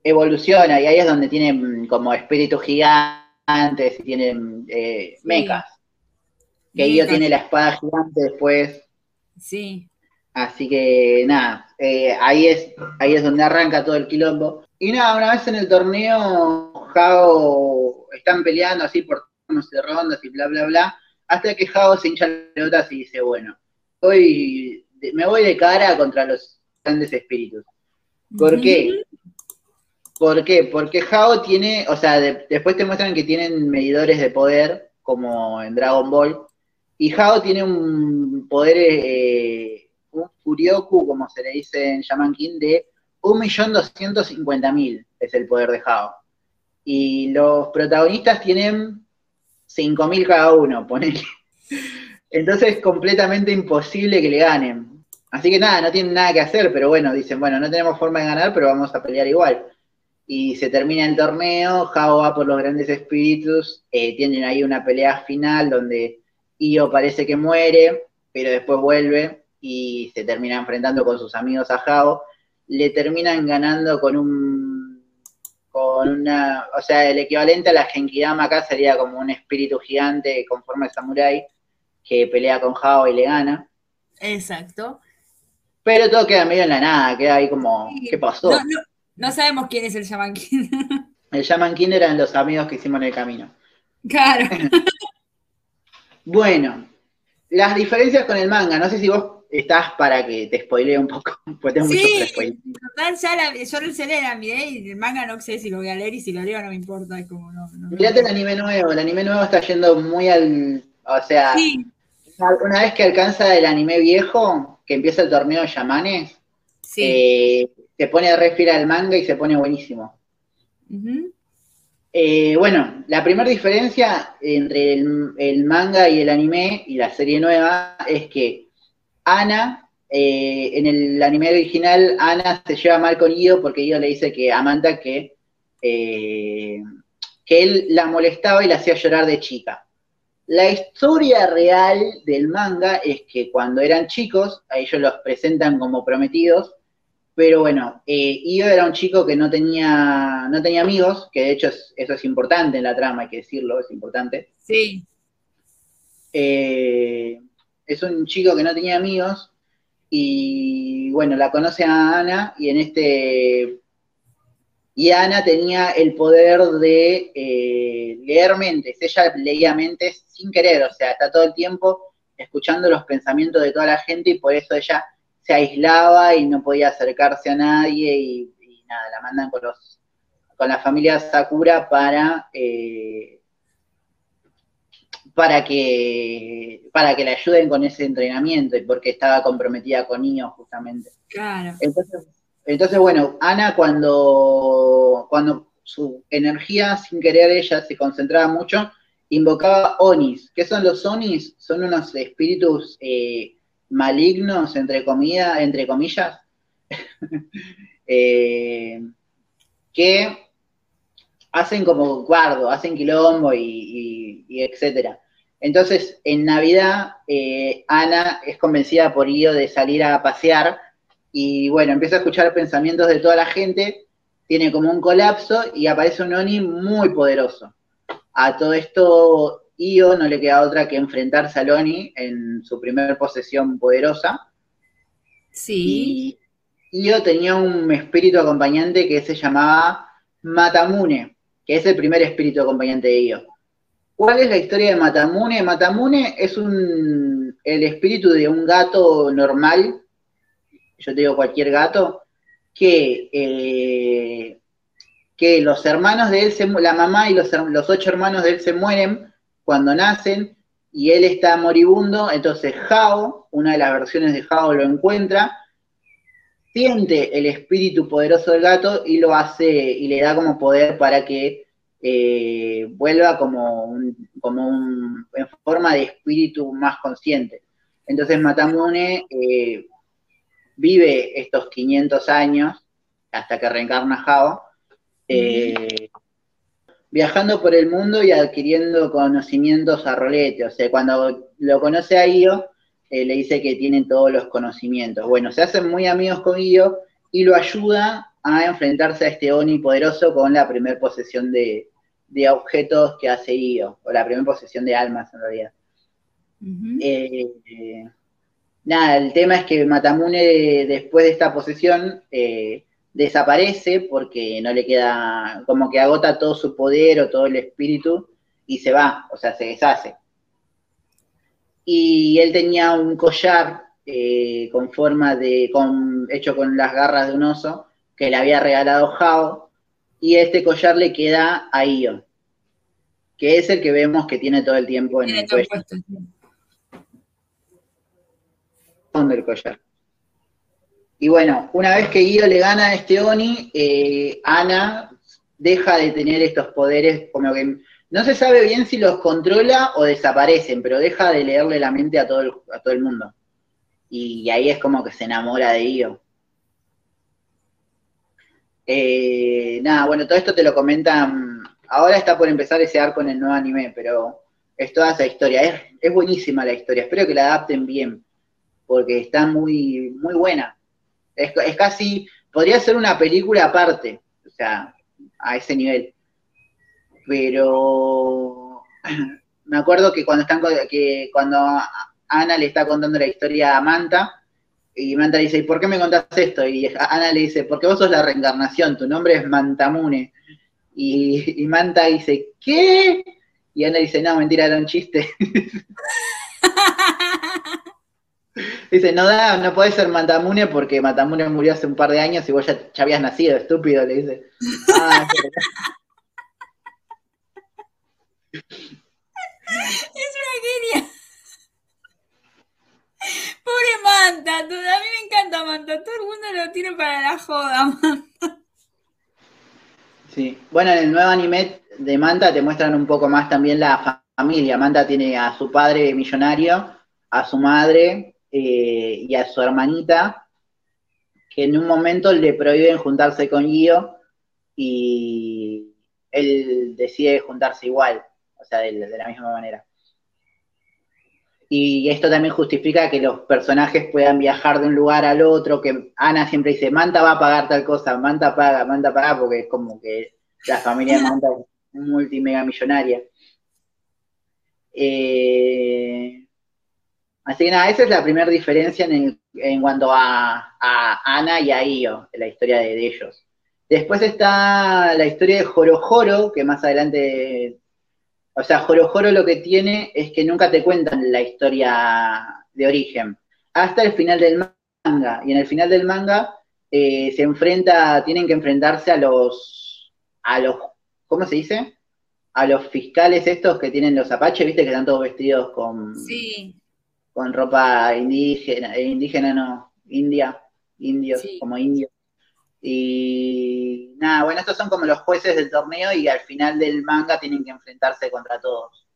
evoluciona y ahí es donde tienen como espíritus gigantes y tienen eh, mechas. Que ellos tiene la espada gigante después. Sí. Así que nada, eh, ahí, es, ahí es donde arranca todo el quilombo. Y nada, una vez en el torneo, Jao están peleando así por de rondas y bla, bla, bla, hasta que Jao se hincha las pelotas y dice, bueno, hoy me voy de cara contra los grandes espíritus. ¿Por qué? ¿Por qué? Porque Jao tiene, o sea, después te muestran que tienen medidores de poder, como en Dragon Ball, y Jao tiene un poder... Eh, un Furioku, como se le dice en Shaman King, de 1.250.000 es el poder de Hao. Y los protagonistas tienen 5.000 cada uno, ponele. Entonces es completamente imposible que le ganen. Así que nada, no tienen nada que hacer, pero bueno, dicen, bueno, no tenemos forma de ganar, pero vamos a pelear igual. Y se termina el torneo, Hao va por los grandes espíritus, eh, tienen ahí una pelea final donde Io parece que muere, pero después vuelve y se termina enfrentando con sus amigos a Jao, le terminan ganando con un con una, o sea, el equivalente a la Genkidama acá sería como un espíritu gigante con forma de samurái que pelea con Jao y le gana. Exacto. Pero todo queda medio en la nada, queda ahí como, ¿qué pasó? No, sabemos quién es el Shaman King. [laughs] el Shaman King eran los amigos que hicimos en el camino. Claro. [laughs] bueno, las diferencias con el manga, no sé si vos estás para que te spoilee un poco, [laughs] pues tengo sí, total, ya la, yo sé la miré y el manga no sé si lo voy a leer y si lo leo no me importa, es como no. no Mirate el anime nuevo, el anime nuevo está yendo muy al, o sea, una vez que alcanza el anime viejo, que empieza el torneo de Yamanes, eh, se pone a respirar el manga y se pone buenísimo. Eh, bueno, la primera diferencia entre el, el, manga y el anime y la serie nueva es que Ana, eh, en el anime original, Ana se lleva mal con Io porque Io le dice que Amanda que, eh, que él la molestaba y la hacía llorar de chica. La historia real del manga es que cuando eran chicos, a ellos los presentan como prometidos, pero bueno, eh, Io era un chico que no tenía, no tenía amigos, que de hecho eso es importante en la trama, hay que decirlo, es importante. Sí. Eh, es un chico que no tenía amigos y bueno, la conoce a Ana y en este... Y Ana tenía el poder de eh, leer mentes, ella leía mentes sin querer, o sea, está todo el tiempo escuchando los pensamientos de toda la gente y por eso ella se aislaba y no podía acercarse a nadie y, nada, la mandan con los con la familia Sakura para eh, para que, para que le ayuden con ese entrenamiento y porque estaba comprometida con niños justamente. Claro. Entonces, entonces bueno, Ana cuando, cuando su energía, sin querer ella, se concentraba mucho, invocaba Onis. ¿Qué son los Onis? Son unos espíritus eh, malignos, entre, comida, entre comillas, [laughs] eh, que hacen como guardo, hacen quilombo y, y, etcétera. Entonces, en Navidad, eh, Ana es convencida por Io de salir a pasear y bueno, empieza a escuchar pensamientos de toda la gente, tiene como un colapso y aparece un Oni muy poderoso. A todo esto, Io no le queda otra que enfrentarse al Oni en su primer posesión poderosa. Sí. Y Io tenía un espíritu acompañante que se llamaba Matamune, que es el primer espíritu acompañante de Io. ¿Cuál es la historia de Matamune? Matamune es un, el espíritu de un gato normal yo te digo cualquier gato, que, eh, que los hermanos de él, se, la mamá y los, los ocho hermanos de él se mueren cuando nacen y él está moribundo, entonces Jao, una de las versiones de Jao lo encuentra, siente el espíritu poderoso del gato y lo hace y le da como poder para que eh, vuelva como, como un, en forma de espíritu más consciente. Entonces Matamune eh, vive estos 500 años hasta que reencarna Jao, eh, viajando por el mundo y adquiriendo conocimientos a rolete. O sea, cuando lo conoce a Io, le dice que tiene todos los conocimientos. Bueno, se hacen muy amigos con Io y lo ayuda a enfrentarse a este Oni poderoso con la primera posesión de, objetos que hace Io, o la primera posesión de almas en realidad nada, el tema es que Matamune después de esta posesión eh, desaparece porque no le queda, como que agota todo su poder o todo el espíritu y se va, o sea, se deshace. Y él tenía un collar eh, con forma de, con, hecho con las garras de un oso que le había regalado Jao y este collar le queda a Io, que es el que vemos que tiene todo el tiempo en el cuello del collar. Y bueno, una vez que Guido le gana a este Oni, eh, Ana deja de tener estos poderes, como que no se sabe bien si los controla o desaparecen, pero deja de leerle la mente a todo el, a todo el mundo. Y, ahí es como que se enamora de Guido. Eh, nada, bueno, todo esto te lo comentan. Ahora está por empezar ese arco en el nuevo anime, pero es toda esa historia. Es, es buenísima la historia. Espero que la adapten bien porque está muy, muy buena. Es, casi, podría ser una película aparte, o sea, a ese nivel. Pero [clears throat] me acuerdo que cuando están que cuando Ana le está contando la historia a Manta, y Manta dice, ¿y por qué me contaste esto? Y Ana le dice, porque vos sos la reencarnación, tu nombre es Mantamune. Y, y Manta dice, ¿qué? Y Ana dice, no, mentira, era un chiste. [laughs] Dice, no da, no puede ser Matamune porque Matamune murió hace un par de años y vos ya, habías nacido, estúpido, le dice. [laughs] Ah, [laughs] una genia. Pobre Manta, a mí me encanta Manta, todo el mundo lo tiene para la joda, Manta. Sí, bueno, en el nuevo anime de Manta te muestran un poco más también la familia. Manta tiene a su padre millonario, a su madre, eh, y a su hermanita, que en un momento le prohíben juntarse con Gio y él decide juntarse igual, o sea, de, la misma manera. Y esto también justifica que los personajes puedan viajar de un lugar al otro, que Ana siempre dice, Manta va a pagar tal cosa, Manta paga, Manta paga, porque es como que la familia de Manta es multimega millonaria. Eh, Así que nada, esa es la primera diferencia en, cuanto a, Ana y a Io, en la historia de, ellos. Después está la historia de Jorojoro, que más adelante, o sea, Jorojoro lo que tiene es que nunca te cuentan la historia de origen, hasta el final del manga. Y en el final del manga eh, se enfrenta, tienen que enfrentarse a los, a los, ¿cómo se dice? A los fiscales estos que tienen los apaches, viste que están todos vestidos con... Sí con ropa indígena, eh, indígena no, india, indios, como indios. Y nada, bueno, estos son como los jueces del torneo y al final del manga tienen que enfrentarse contra todos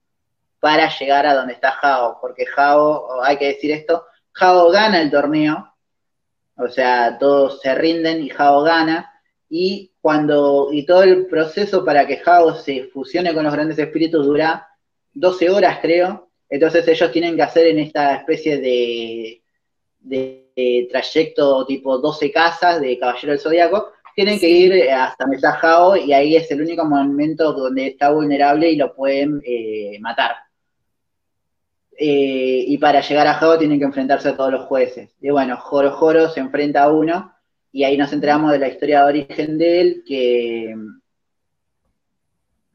para llegar a donde está Jao, porque Jao, hay que decir esto, Jao gana el torneo, o sea, todos se rinden y Jao gana, y cuando, y todo el proceso para que Jao se fusione con los grandes espíritus dura 12 horas, creo, entonces ellos tienen que hacer en esta especie de, de, trayecto tipo 12 casas de Caballero del Zodíaco, tienen que ir hasta Mesajao y ahí es el único momento donde está vulnerable y lo pueden eh, matar. Eh, y para llegar a Jao tienen que enfrentarse a todos los jueces. Y bueno, Joro Joro se enfrenta a uno y ahí nos enteramos de la historia de origen de él, que,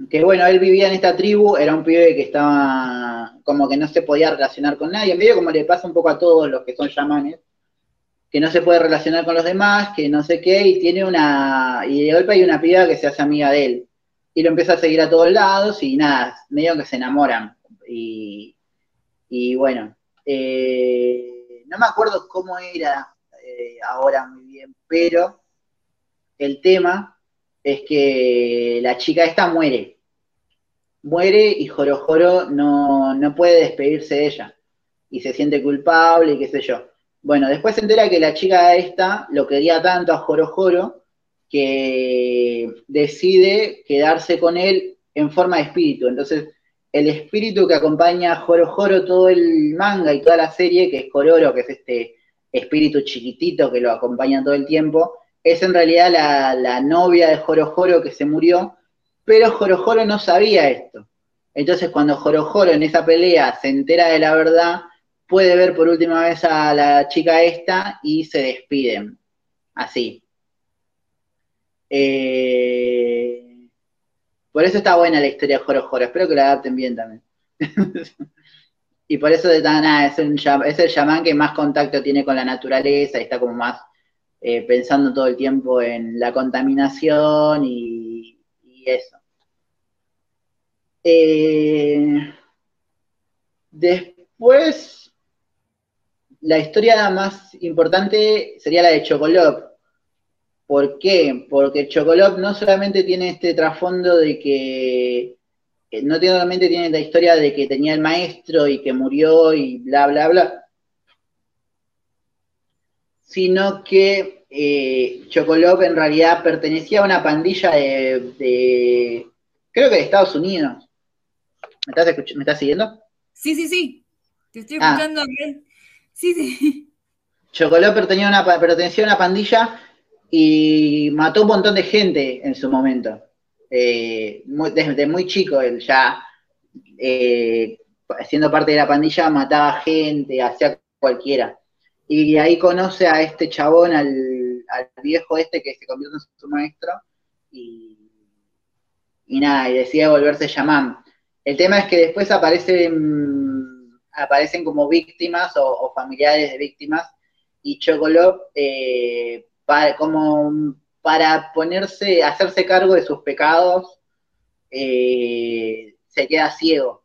que bueno, él vivía en esta tribu, era un pibe que estaba como que no se podía relacionar con nadie, medio como le pasa un poco a todos los que son chamanes, que no se puede relacionar con los demás, que no sé qué, y tiene una, y de golpe hay una piba que se hace amiga de él, y lo empieza a seguir a todos lados, y nada, medio que se enamoran, y, y bueno, eh, no me acuerdo cómo era eh, ahora muy bien, pero el tema es que la chica esta muere. Muere y Jorojoro no, no puede despedirse de ella. Y se siente culpable y qué sé yo. Bueno, después se entera que la chica esta lo quería tanto a Jorojoro que decide quedarse con él en forma de espíritu. Entonces el espíritu que acompaña a Joro Joro todo el manga y toda la serie, que es Kororo, que es este espíritu chiquitito que lo acompaña todo el tiempo, es en realidad la, novia de Joro Joro que se murió, pero Joro Joro no sabía esto. Entonces cuando Joro Joro en esa pelea se entera de la verdad, puede ver por última vez a la chica esta y se despiden. Así. Eh, por eso está buena la historia de Joro Joro. Espero que la adapten bien también. [laughs] y por eso nada, es, es el chamán que más contacto tiene con la naturaleza y está como más eh, pensando todo el tiempo en la contaminación y, eso. Eh, después, la historia más importante sería la de Chocolop, ¿Por qué? Porque Chocolop no solamente tiene este trasfondo de que, no solamente tiene la historia de que tenía el maestro y que murió y bla, bla, bla, sino que eh, Chocolop en realidad pertenecía a una pandilla de, creo que de Estados Unidos. ¿Me estás, ¿Me estás siguiendo? Sí, sí, sí. Te estoy ah. Sí, sí. Pertenecía una, a una pandilla y mató un montón de gente en su momento. Eh, desde muy chico él ya, eh, siendo parte de la pandilla, mataba gente, hacía cualquiera. Y ahí conoce a este chabón, al, viejo este que se convierte en su maestro, y, nada, y decide volverse chamán. El tema es que después aparecen, aparecen como víctimas o, familiares de víctimas, y Chocolop eh, para, como para ponerse, hacerse cargo de sus pecados, eh, se queda ciego.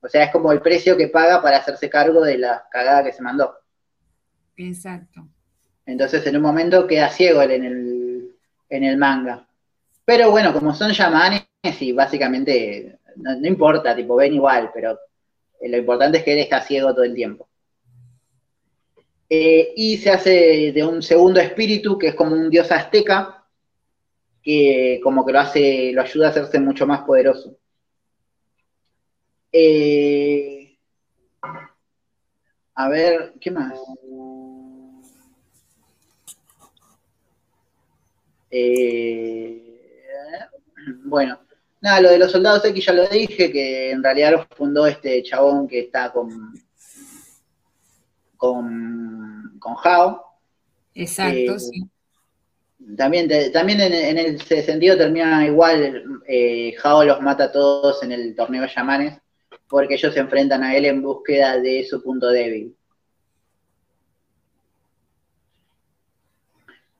O sea, es como el precio que paga para hacerse cargo de la cagada que se mandó. Exacto. Entonces, en un momento queda ciego él en el, en el manga. Pero bueno, como son yamanes, y básicamente no, no importa, tipo, ven igual, pero lo importante es que él está ciego todo el tiempo. Eh, y se hace de un segundo espíritu que es como un dios azteca, que como que lo hace, lo ayuda a hacerse mucho más poderoso. Eh, a ver, ¿qué más? Eh, bueno, nada, lo de los soldados X ya lo dije, que en realidad lo fundó este chabón que está con, con, con Jao. Exacto, eh, sí. También, también en, ese sentido termina igual, eh, Jao los mata a todos en el torneo de Yamanes, porque ellos se enfrentan a él en búsqueda de su punto débil.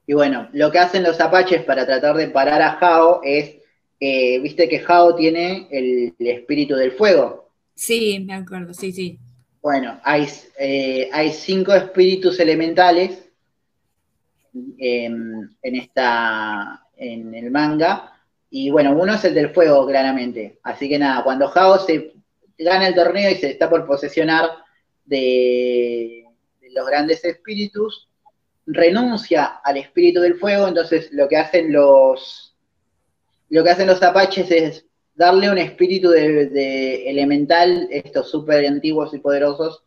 Y bueno, lo que hacen los apaches para tratar de parar a Jao es, eh, viste que Jao tiene el, espíritu del fuego. Sí, me acuerdo, sí, sí. Bueno, hay, eh, hay cinco espíritus elementales en, esta, en el manga. Y bueno, uno es el del fuego, claramente. Así que nada, cuando Hao se gana el torneo y se está por posesionar de, los grandes espíritus, renuncia al espíritu del fuego, entonces lo que hacen los lo que hacen los apaches es darle un espíritu de, elemental, estos súper antiguos y poderosos,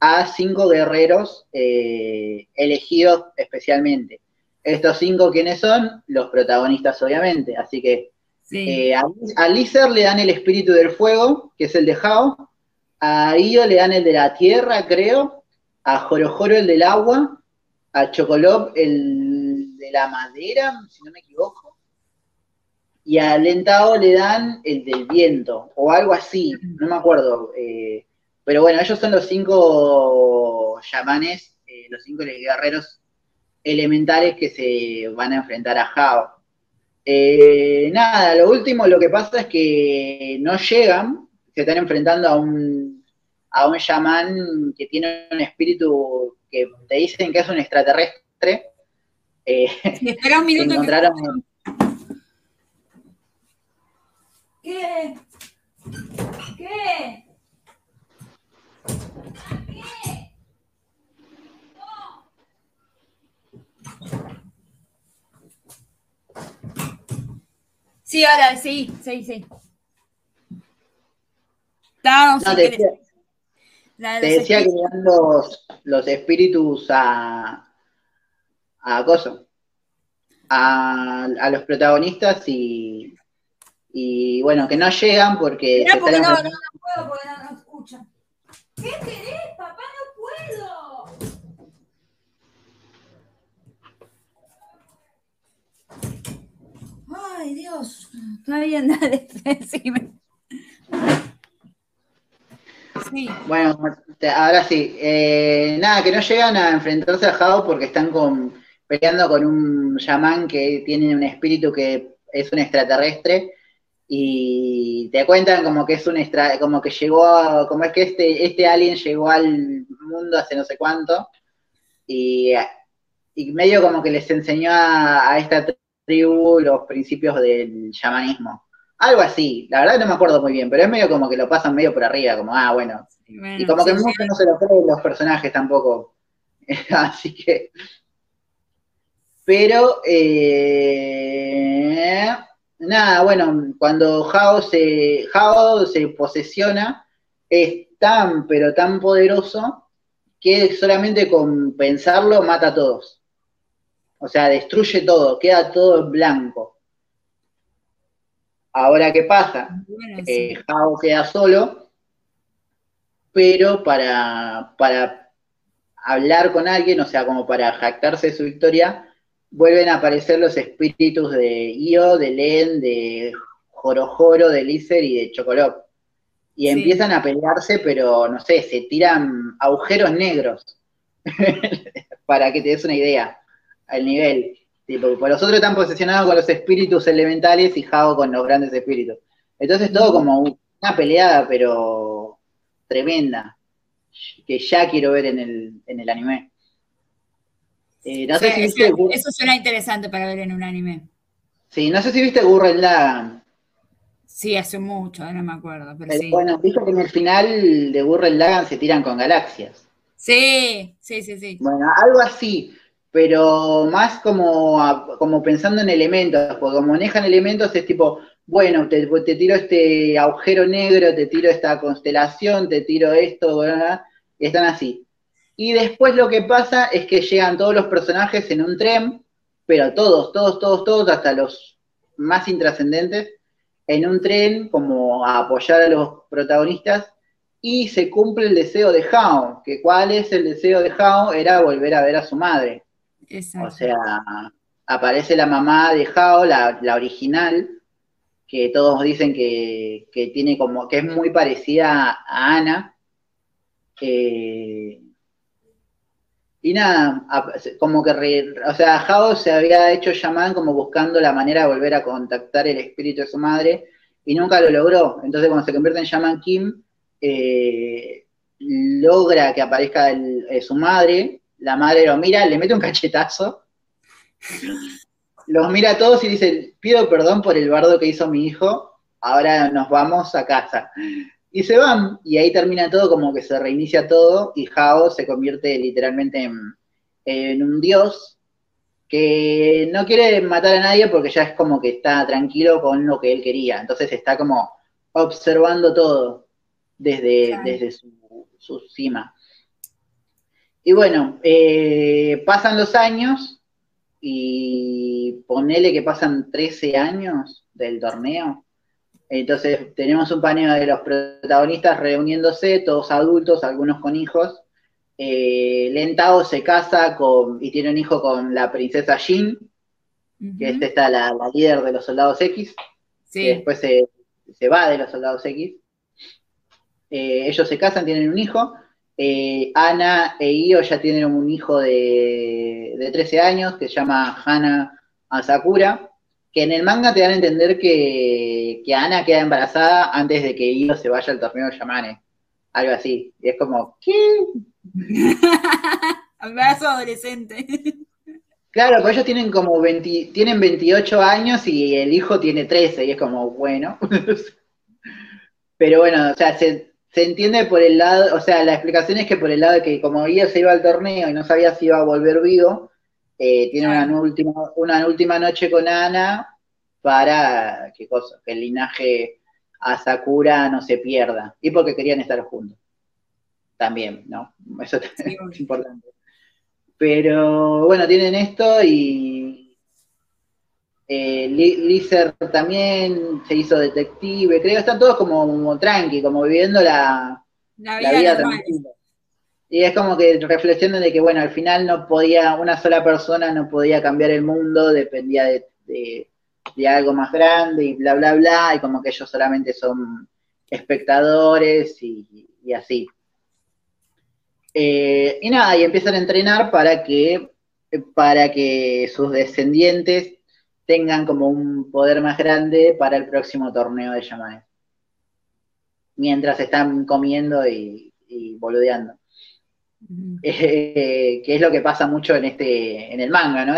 a cinco guerreros eh, elegidos especialmente. Estos cinco, ¿quiénes son? Los protagonistas, obviamente. Así que eh, a, a le dan el espíritu del fuego, que es el de Hao. A Io le dan el de la tierra, creo. A Jorojoro el del agua. A Chocolop el de la madera, si no me equivoco. Y a Lentao le dan el del viento, o algo así, no me acuerdo. Eh, pero bueno, ellos son los cinco chamanes, eh, los cinco guerreros elementales que se van a enfrentar a Hao. Eh, nada, lo último, lo que pasa es que no llegan, se están enfrentando a un, a un chamán que tiene un espíritu que te dicen que es un extraterrestre. Eh, espera un minuto. Encontraron... ¿Qué? ¿Qué? Sí, ahora sí, sí, sí. te decía, que dan los, los espíritus a, a a, a los protagonistas y, y bueno, que no llegan porque... no, no, no puedo porque no, no escuchan. ¿Qué querés, papá? No puedo. Ay, Dios. Está bien, dale, decime. Sí. Bueno, ahora sí. Eh, nada, que no llegan a enfrentarse a Jao porque están con, peleando con un chamán que tiene un espíritu que es un extraterrestre y te cuentan como que es un extra, como que llegó, como es que este, este alien llegó al mundo hace no sé cuánto y, medio como que les enseñó a, esta tribu los principios del chamanismo. Algo así, la verdad no me acuerdo muy bien, pero es medio como que lo pasan medio por arriba, como, ah, bueno. y como que mucho no se lo creen los personajes tampoco. [laughs] así que. Pero, eh, nada, bueno, cuando Jao se, se posesiona, es tan, pero tan poderoso que solamente con pensarlo mata a todos. O sea, destruye todo, queda todo en blanco. Ahora, ¿qué pasa? Eh, Jao queda solo, pero para, para hablar con alguien, o sea, como para jactarse de su victoria, vuelven a aparecer los espíritus de Io, de Len, de Jorojoro, de Lizer y de Chocolop. Y empiezan a pelearse, pero no sé, se tiran agujeros negros. [laughs] Para que te des una idea al nivel. Tipo, por los otros están posesionados con los espíritus elementales y Jao con los grandes espíritus. Entonces todo como una peleada, pero tremenda. Que ya quiero ver en el, en el anime. Eh, no sé si viste eso, suena interesante para ver en un anime. Sí, no sé si viste Gurren Lagann. Sí, hace mucho, no me acuerdo. Pero, sí. Bueno, viste que en el final de Gurren Lagann se tiran con galaxias. Sí, sí, sí, sí. Bueno, algo así, pero más como, como pensando en elementos, porque como manejan elementos es tipo, bueno, te, te, tiro este agujero negro, te tiro esta constelación, te tiro esto, y están así. Y después lo que pasa es que llegan todos los personajes en un tren, pero todos, todos, todos, todos, hasta los más intrascendentes, en un tren como a apoyar a los protagonistas y se cumple el deseo de Hao, que cuál es el deseo de Hao era volver a ver a su madre. O sea, aparece la mamá de Hao, la, original, que todos dicen que, que, tiene como, que es muy parecida a Ana, que y nada, como que, o sea, Jao se había hecho llamar como buscando la manera de volver a contactar el espíritu de su madre y nunca lo logró. Entonces cuando se convierte en Shaman Kim, eh, logra que aparezca eh, su madre, la madre lo mira, le mete un cachetazo Los mira a todos y dice, pido perdón por el bardo que hizo mi hijo, ahora nos vamos a casa. Y se van, y ahí termina todo como que se reinicia todo, y Hao se convierte literalmente en, un dios que no quiere matar a nadie porque ya es como que está tranquilo con lo que él quería. Entonces está como observando todo desde, desde su, cima. Y bueno, eh, pasan los años y ponele que pasan 13 años del torneo entonces tenemos un paneo de los protagonistas reuniéndose, todos adultos, algunos con hijos. Eh, Lentao se casa con, y tiene un hijo con la princesa Jin, que es esta la, líder de los soldados X, que después se, va de los soldados X. Eh, ellos se casan, tienen un hijo. Eh, Ana e Io ya tienen un hijo de, de 13 años que se llama Hana Asakura que en el manga te dan a entender que, Ana queda embarazada antes de que Io se vaya al torneo de Yamane. Algo así. Y es como, ¿qué? [laughs] Embarazo adolescente. Claro, pues ellos tienen como 20, tienen 28 años y el hijo tiene 13 y es como, bueno. [laughs] Pero bueno, o sea, se, entiende por el lado, o sea, la explicación es que por el lado de que como Io se iba al torneo y no sabía si iba a volver vivo, eh, tiene una última, una última noche con Ana para ¿qué cosa? que el linaje a Sakura no se pierda. Y porque querían estar juntos. También, ¿no? Eso [laughs] es importante. Pero bueno, tienen esto y eh, también se hizo detective, creo, están todos como, tranqui, como viviendo la, la vida, tranquila. Y es como que reflexionan de que, bueno, al final no podía, una sola persona no podía cambiar el mundo, dependía de, algo más grande y bla, bla, bla, y como que ellos solamente son espectadores y, así. Eh, y nada, y empiezan a entrenar para que, para que sus descendientes tengan como un poder más grande para el próximo torneo de Yamanes. Mientras están comiendo y, y boludeando. [laughs] Eh, que es lo que pasa mucho en este, en el manga, ¿no?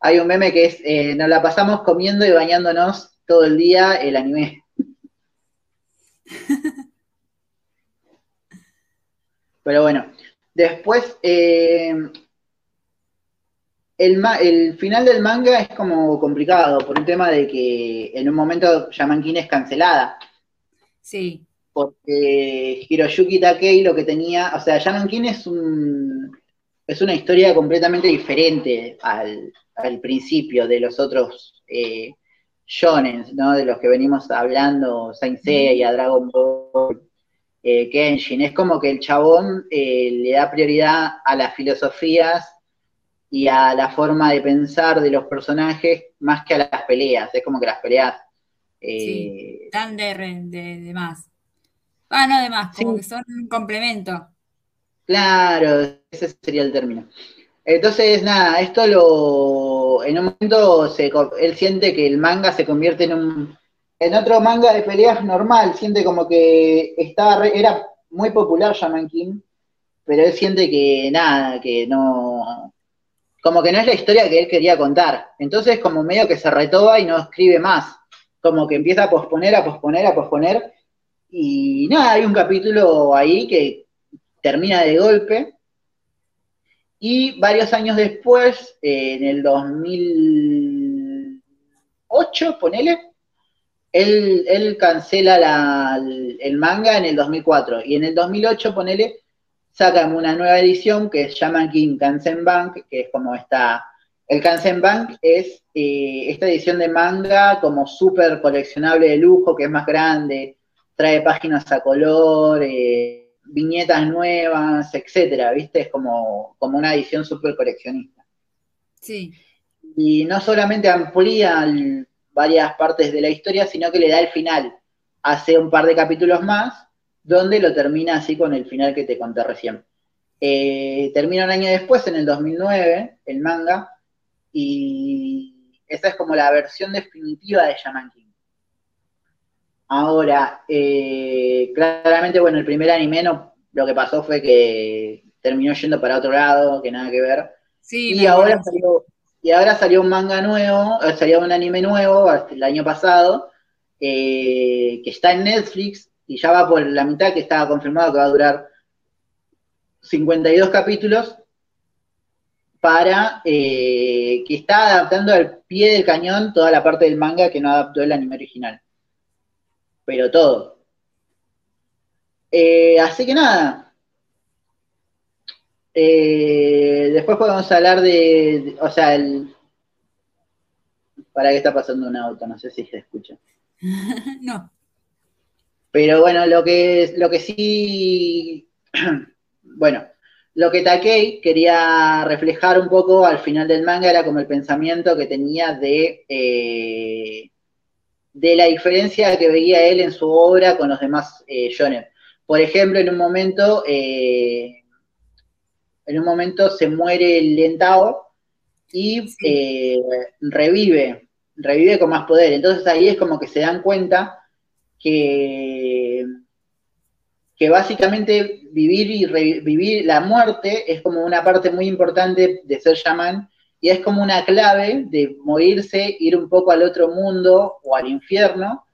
Hay un meme que es, eh, nos la pasamos comiendo y bañándonos todo el día el anime. [laughs] Pero bueno, después eh, el, el, final del manga es como complicado por un tema de que en un momento Yaman es cancelada. Sí porque Hiroyuki Takei lo que tenía, o sea, Shaman King es un es una historia completamente diferente al, principio de los otros eh, shonen, ¿no? De los que venimos hablando, Saint Seiya, Dragon Ball, eh, Kenshin. Es como que el chabón eh, le da prioridad a las filosofías y a la forma de pensar de los personajes más que a las peleas. Es como que las peleas... sí, dan de, de más. Ah, no, además, como que son un complemento. Claro, ese sería el término. Entonces, nada, esto lo. En un momento él siente que el manga se convierte en un. En otro manga de peleas normal, siente como que estaba era muy popular Shaman King, pero él siente que nada, que no. Como que no es la historia que él quería contar. Entonces, como medio que se retoba y no escribe más. Como que empieza a posponer, a posponer, a posponer y nada, hay un capítulo ahí que termina de golpe. Y varios años después, en el 2008, ponele, él, cancela el manga en el 2004. Y en el 2008, ponele, sacan una nueva edición que se llama King Kansen Bank, que es como esta... El Kansen Bank es eh, esta edición de manga como súper coleccionable de lujo, que es más grande, trae páginas a color, eh, viñetas nuevas, etcétera, ¿viste? Es como, como una edición súper coleccionista. Sí. Y no solamente amplía varias partes de la historia, sino que le da el final. Hace un par de capítulos más, donde lo termina así con el final que te conté recién. Eh, termina un año después, en el 2009, el manga, y esa es como la versión definitiva de Shaman King. Ahora, eh, claramente, bueno, el primer anime no, lo que pasó fue que terminó yendo para otro lado, que nada que ver. Sí, y ahora y ahora salió un manga nuevo, eh, salió un anime nuevo el año pasado, eh, que está en Netflix y ya va por la mitad, que estaba confirmado que va a durar 52 capítulos, para que está adaptando al pie del cañón toda la parte del manga que no adaptó el anime original. Pero todo. así que nada, eh, después podemos hablar de, o sea, el... ¿Para qué está pasando un auto? No sé si se escucha. [laughs] no. Pero bueno, lo que, lo que sí, [clears throat] bueno, lo que Takei quería reflejar un poco al final del manga era como el pensamiento que tenía de, eh, de la diferencia que veía él en su obra con los demás eh, Por ejemplo, en un momento eh, en un momento se muere el Lentao y eh, revive, revive con más poder. Entonces ahí es como que se dan cuenta que, que básicamente vivir y revivir la muerte es como una parte muy importante de ser chamán y es como una clave de morirse, ir un poco al otro mundo o al infierno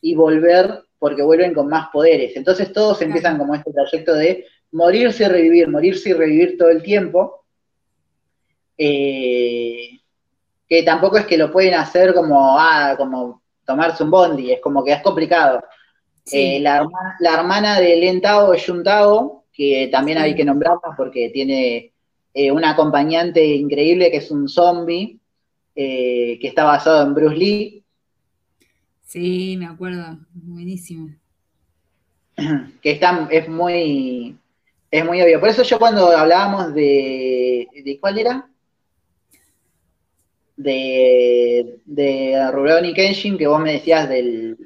y volver porque vuelven con más poderes. Entonces todos empiezan como este trayecto de morirse y revivir, morirse y revivir todo el tiempo. Eh, que tampoco es que lo pueden hacer como, ah, como tomarse un bondi, es como que es complicado. Eh, la, hermana, de Lentao es Yuntao, que también hay que nombrarla porque tiene eh, un acompañante increíble que es un zombie, que está basado en Bruce Lee. Sí, me acuerdo, buenísimo. [clears throat] Que está, es muy, es muy obvio. Por eso yo cuando hablábamos de. ¿De cuál era? De, de Rurouni Kenshin, que vos me decías del,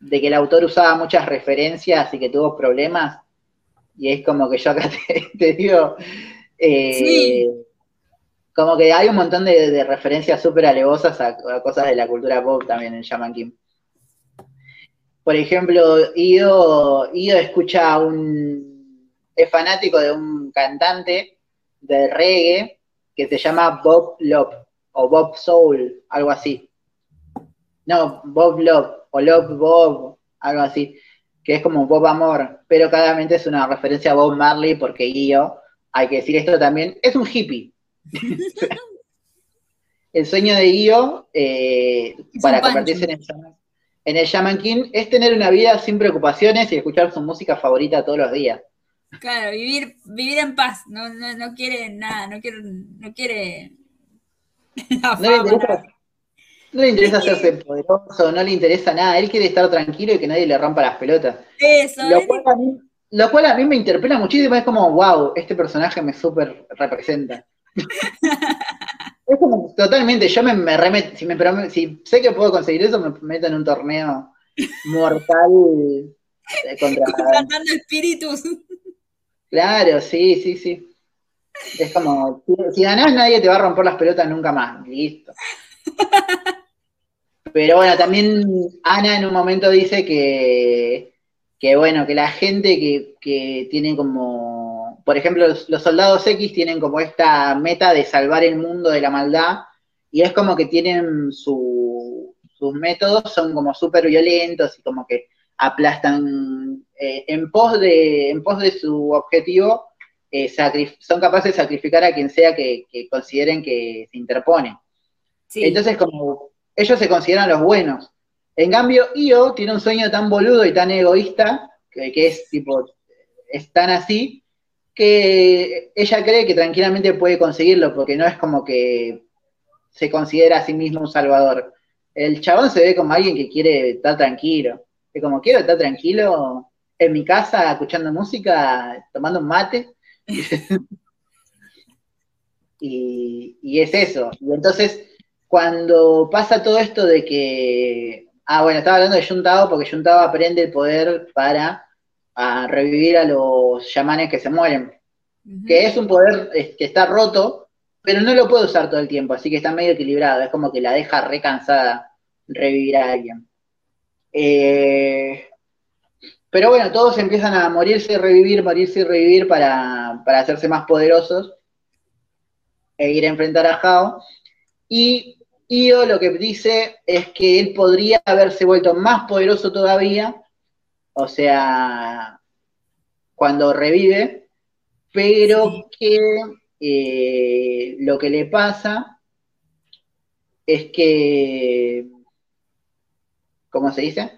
de que el autor usaba muchas referencias y que tuvo problemas. Y es como que yo acá [laughs] te, digo. Eh, como que hay un montón de, referencias súper alevosas a, cosas de la cultura pop también en Shaman Kim. Por ejemplo, Ido, Ido escucha un, es fanático de un cantante de reggae que se llama Bob Love o Bob Soul, algo así. No, Bob Love o Love Bob, algo así, que es como Bob Amor, pero claramente es una referencia a Bob Marley porque Io, hay que decir esto también, es un hippie. [laughs] el sueño de Io, eh, para convertirse en el, en el Shaman King, es tener una vida sin preocupaciones y escuchar su música favorita todos los días. Claro, vivir, vivir en paz, no, no, no quiere nada, no quiere, no quiere [laughs] no, le interesa, no le interesa hacerse poderoso, no le interesa nada, él quiere estar tranquilo y que nadie le rompa las pelotas. Eso, lo, cual a mí, lo cual a mí me interpela muchísimo, es como, wow, este personaje me súper representa. [laughs] es como, totalmente, yo me, me remeto, si, me, si sé que puedo conseguir eso, me meto en un torneo [laughs] mortal contra... Contratando espíritus. Claro, sí, sí, sí. Es como, si, ganás nadie te va a romper las pelotas nunca más, listo. [laughs] Pero bueno, también Ana en un momento dice que, que bueno, que la gente que, que tiene como, por ejemplo, los, soldados X tienen como esta meta de salvar el mundo de la maldad, y es como que tienen su, sus métodos, son como súper violentos y como que aplastan eh, en, pos de, en pos de su objetivo, eh, son capaces de sacrificar a quien sea que, consideren que se interpone. Entonces, como ellos se consideran los buenos. En cambio, Io tiene un sueño tan boludo y tan egoísta, que, es tipo, es tan así, que ella cree que tranquilamente puede conseguirlo, porque no es como que se considera a sí mismo un salvador. El chabón se ve como alguien que quiere estar tranquilo que como quiero estar tranquilo en mi casa escuchando música, tomando un mate. [laughs] y, es eso. Y entonces, cuando pasa todo esto de que. Ah, bueno, estaba hablando de Yuntao porque Yuntao aprende el poder para revivir a los chamanes que se mueren. Que es un poder que está roto, pero no lo puede usar todo el tiempo, así que está medio equilibrado. Es como que la deja recansada revivir a alguien. Eh, pero bueno, todos empiezan a morirse y revivir, morirse y revivir para, hacerse más poderosos e ir a enfrentar a Hao. Y Io lo que dice es que él podría haberse vuelto más poderoso todavía, o sea, cuando revive, pero que eh, lo que le pasa es que, ¿cómo se dice?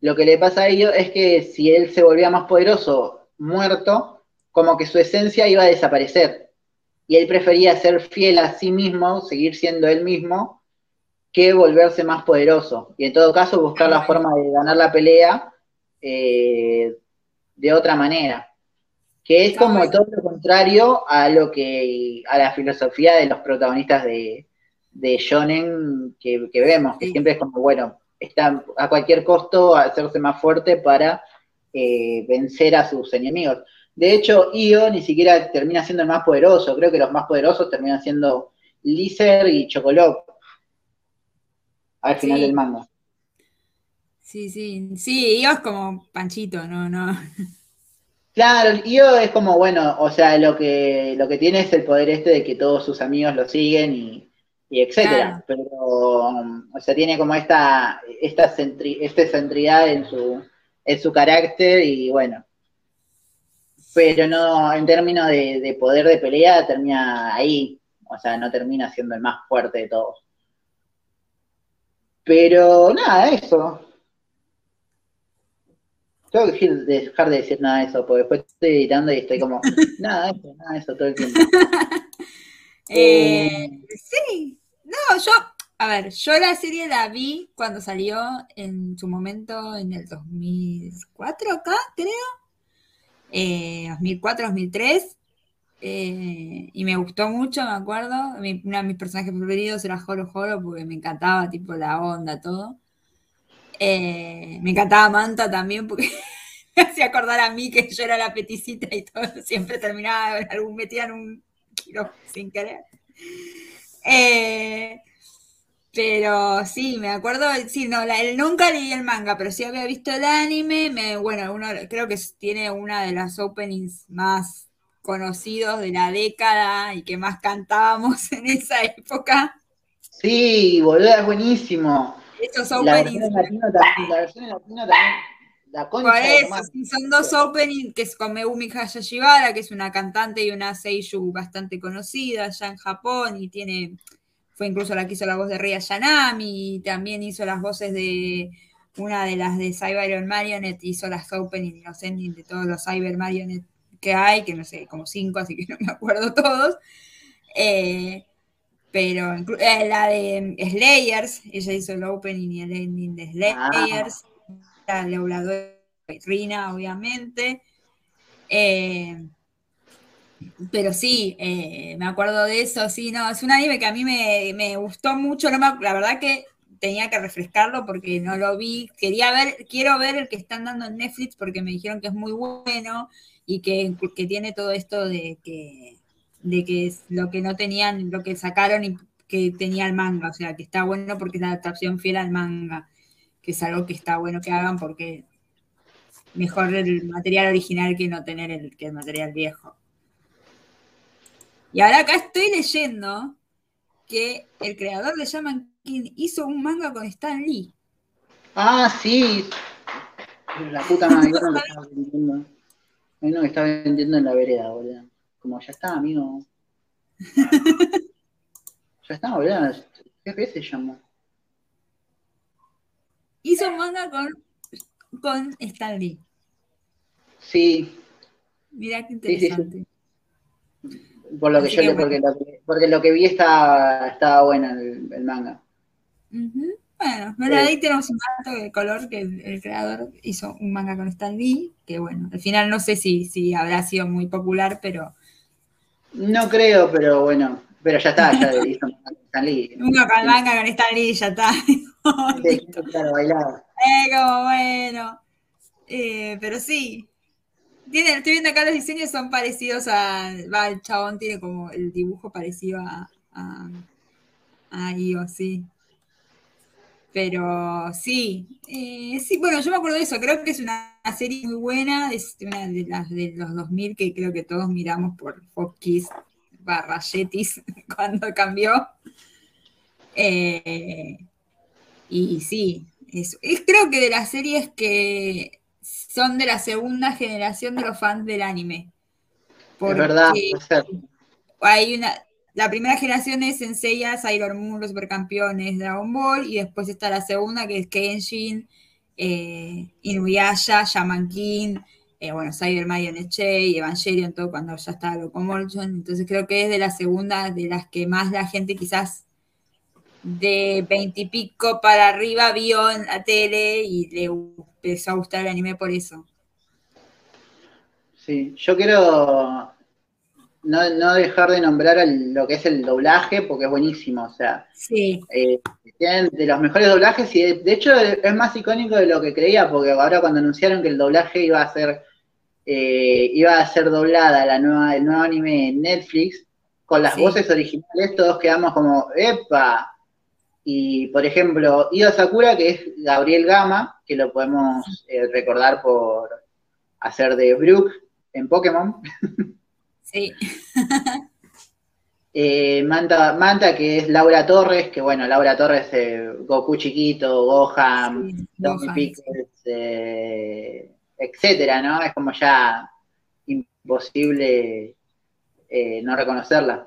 Lo que le pasa a ellos es que si él se volvía más poderoso muerto, como que su esencia iba a desaparecer. Y él prefería ser fiel a sí mismo, seguir siendo él mismo, que volverse más poderoso. Y en todo caso buscar la forma de ganar la pelea eh, de otra manera. Que es como todo lo contrario a lo que, a la filosofía de los protagonistas de, de Shonen que, vemos, que siempre es como, bueno, está a cualquier costo hacerse más fuerte para eh, vencer a sus enemigos. De hecho, Io ni siquiera termina siendo el más poderoso, creo que los más poderosos terminan siendo Lizer y Chocolop al final del manga. Sí, sí, sí, Io es como Panchito, no, no. Claro, Io es como, bueno, o sea, lo que, lo que tiene es el poder este de que todos sus amigos lo siguen y, y etcétera. Pero, o sea, tiene como esta, esta, esta centridad en su, en su carácter y bueno. Pero no, en términos de, poder de pelea, termina ahí. O sea, no termina siendo el más fuerte de todos. Pero nada, eso. Tengo que dejar de decir nada de eso, porque después estoy editando y estoy como, [laughs] nada, eso, nada, eso todo el tiempo. [laughs] Eh, sí, no, yo, a ver, yo la serie la vi cuando salió en su momento en el 2004 acá, creo. 2004, 2003. Eh, y me gustó mucho, me acuerdo. uno de mis personajes preferidos era Joro Joro porque me encantaba, tipo, la onda, todo. Eh, me encantaba Manta también porque [laughs] me hacía acordar a mí que yo era la peticita y todo, siempre terminaba algún metida en un kilo sin querer. Eh, pero sí, me acuerdo, sí, no, nunca leí el manga, pero sí había visto el anime. Me, bueno, uno creo que tiene una de las openings más conocidos de la década y que más cantábamos [laughs] en esa época. Sí, boludo, es buenísimo. Esos openings. La versión también, son dos openings, que es con Megumi Hayashibara, que es una cantante y una seiyuu bastante conocida ya en Japón y tiene, fue incluso la que hizo la voz de Ria Yanami y también hizo las voces de una de las de Cyber Marionette, hizo las openings y los endings de todos los Cyber Marionette que hay, que no sé, como cinco, así que [laughs] no me acuerdo todos. Eh, pero eh, la de Slayers, ella hizo el opening y el ending de Slayers. Ah la Rina, obviamente. Eh, pero sí, eh, me acuerdo de eso, sí, no, es un anime que a mí me, gustó mucho, la verdad que tenía que refrescarlo porque no lo vi, quería ver, quiero ver el que están dando en Netflix porque me dijeron que es muy bueno y que, tiene todo esto de que, de que es lo que no tenían, lo que sacaron y que tenía el manga, o sea, que está bueno porque es la adaptación fiel al manga que es algo que está bueno que hagan porque mejor el material original que no tener el, que el material viejo. Y ahora acá estoy leyendo que el creador de Shaman King hizo un manga con Stan Lee. Ah, sí. La puta madre, [laughs] no lo estaba vendiendo. no me estaba vendiendo en la vereda, boludo. Como ya está, amigo. [laughs] ya está, boludo. ¿Qué se llama? hizo un manga con, con Stan Lee. Sí. Mira qué interesante. Por lo que yo porque, lo que, porque lo que vi estaba, estaba bueno el, manga. Bueno, pero ahí tenemos un dato de color que el, creador hizo un manga con Stan Lee, que bueno, al final no sé si, si habrá sido muy popular, pero. No creo, pero bueno, pero ya está, ya hizo un manga con Stan Lee. [laughs] Uno con manga con Stan Lee, ya está. claro, Eh, como bueno. Eh, pero sí. Tiene, estoy viendo acá los diseños son parecidos a. Va, el chabón tiene como el dibujo parecido a. a, a Io, sí. Pero sí. Eh, sí, bueno, yo me acuerdo de eso. Creo que es una serie muy buena. Es una de las de los 2000 que creo que todos miramos por Fox Kids barra Yetis [laughs] cuando cambió. Eh, y sí, es, creo que de las series que son de la segunda generación de los fans del anime. es verdad, hay una, la primera generación es Senseiya, Sailor Moon, los supercampeones, Dragon Ball, y después está la segunda que es Kenshin, eh, Inuyasha, Shaman King, eh, bueno, Cyberman y Evangelion, todo cuando ya estaba Locomotion. Entonces creo que es de la segunda de las que más la gente quizás de veintipico para arriba vio en la tele y le empezó a gustar el anime por eso. Sí, yo quiero no, dejar de nombrar lo que es el doblaje, porque es buenísimo, o sea, sí. Eh, tienen de los mejores doblajes y de, hecho es más icónico de lo que creía, porque ahora cuando anunciaron que el doblaje iba a ser eh, iba a ser doblada la nueva, el nuevo anime en Netflix, con las voces originales todos quedamos como, ¡epa! Y por ejemplo, Ido Sakura, que es Gabriel Gama, que lo podemos eh, recordar por hacer de Brook en Pokémon. [laughs] Sí. [laughs] Eh, Manta, Manta, que es Laura Torres, que bueno, Laura Torres, eh, Goku chiquito, Gohan, sí, eh, etcétera, ¿no? Es como ya imposible no reconocerla.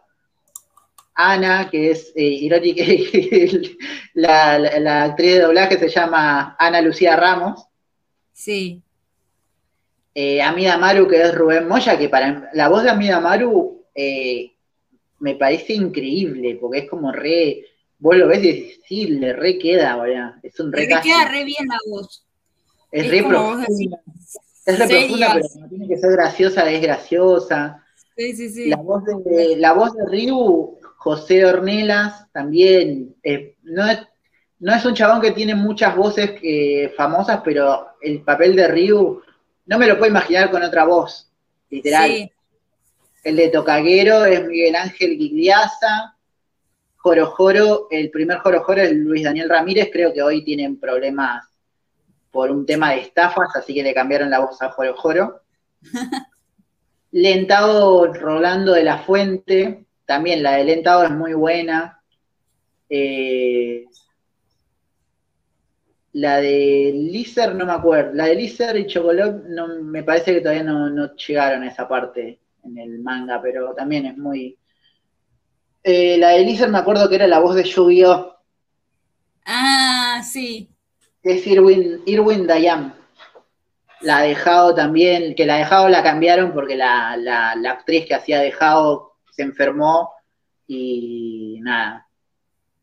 Ana, que es irónica, [laughs] la, la, actriz de doblaje se llama Ana Lucía Ramos. Sí. Eh, Amida Maru, que es Rubén Moya, que para la voz de Amida Maru eh, me parece increíble, porque es como re, vos lo ves y decís, sí, le re queda, ¿verdad? Es un re Le queda re bien la voz. Es, re profunda. Es re profunda, pero no tiene que ser graciosa, es graciosa. Sí, sí, sí. La voz de, la voz de Ryu, José Ornelas, también, eh, no, es, no es un chabón que tiene muchas voces famosas, pero el papel de Ryu no me lo puedo imaginar con otra voz, literal. El de Tocaguero es Miguel Ángel Gigliasa. Joro Joro, el primer Joro Joro es Luis Daniel Ramírez, creo que hoy tienen problemas por un tema de estafas, así que le cambiaron la voz a Joro Joro. [laughs] Lentado Rolando de la Fuente, también la de Lentado es muy buena. Eh, la de Lizer no me acuerdo. La de Lizer y Chocolate no, me parece que todavía no, llegaron a esa parte en el manga, pero también es muy. Eh, la de Lizer me acuerdo que era la voz de Yu-Gi-Oh! Ah, sí. Es Irwin, Irwin Dayan. La de Jao también, que la de Jao la cambiaron porque la, la, la actriz que hacía de Jao se enfermó y nada,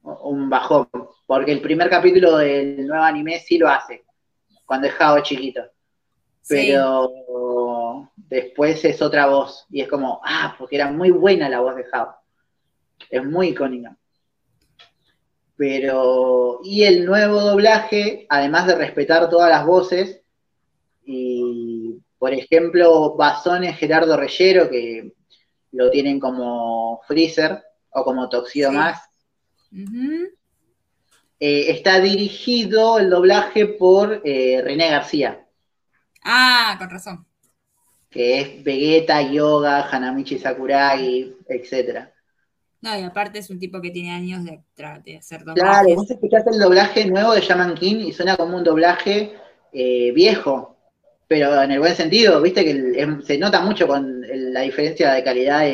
un bajón porque el primer capítulo del nuevo anime sí lo hace, cuando es Jao chiquito. Pero después es otra voz, y es como, ah, porque era muy buena la voz de Jao. Es muy icónica. Pero, y el nuevo doblaje, además de respetar todas las voces, y por ejemplo, Basones Gerardo Reyero, que lo tienen como Freezer o como Toxido Más, eh, está dirigido el doblaje por eh, René García. Ah, con razón. Que es Vegeta, Yoga, Hanamichi Sakuragi, etc. No, y aparte es un tipo que tiene años de, hacer doblaje. Claro, vos escuchaste el doblaje nuevo de Shaman King y suena como un doblaje eh, viejo, pero en el buen sentido, viste que se nota mucho con la diferencia de calidad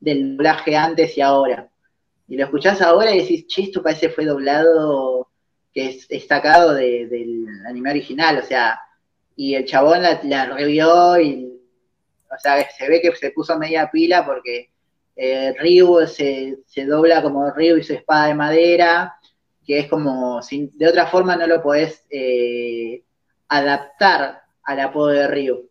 del doblaje antes y ahora y lo escuchás ahora y decís, che, esto parece fue doblado, que es, sacado del anime original, o sea, y el chabón la, revió y, o sea, se ve que se puso media pila porque eh, Ryu se, dobla como Ryu y su espada de madera, que es como, de otra forma no lo podés eh, adaptar al apodo de Ryu.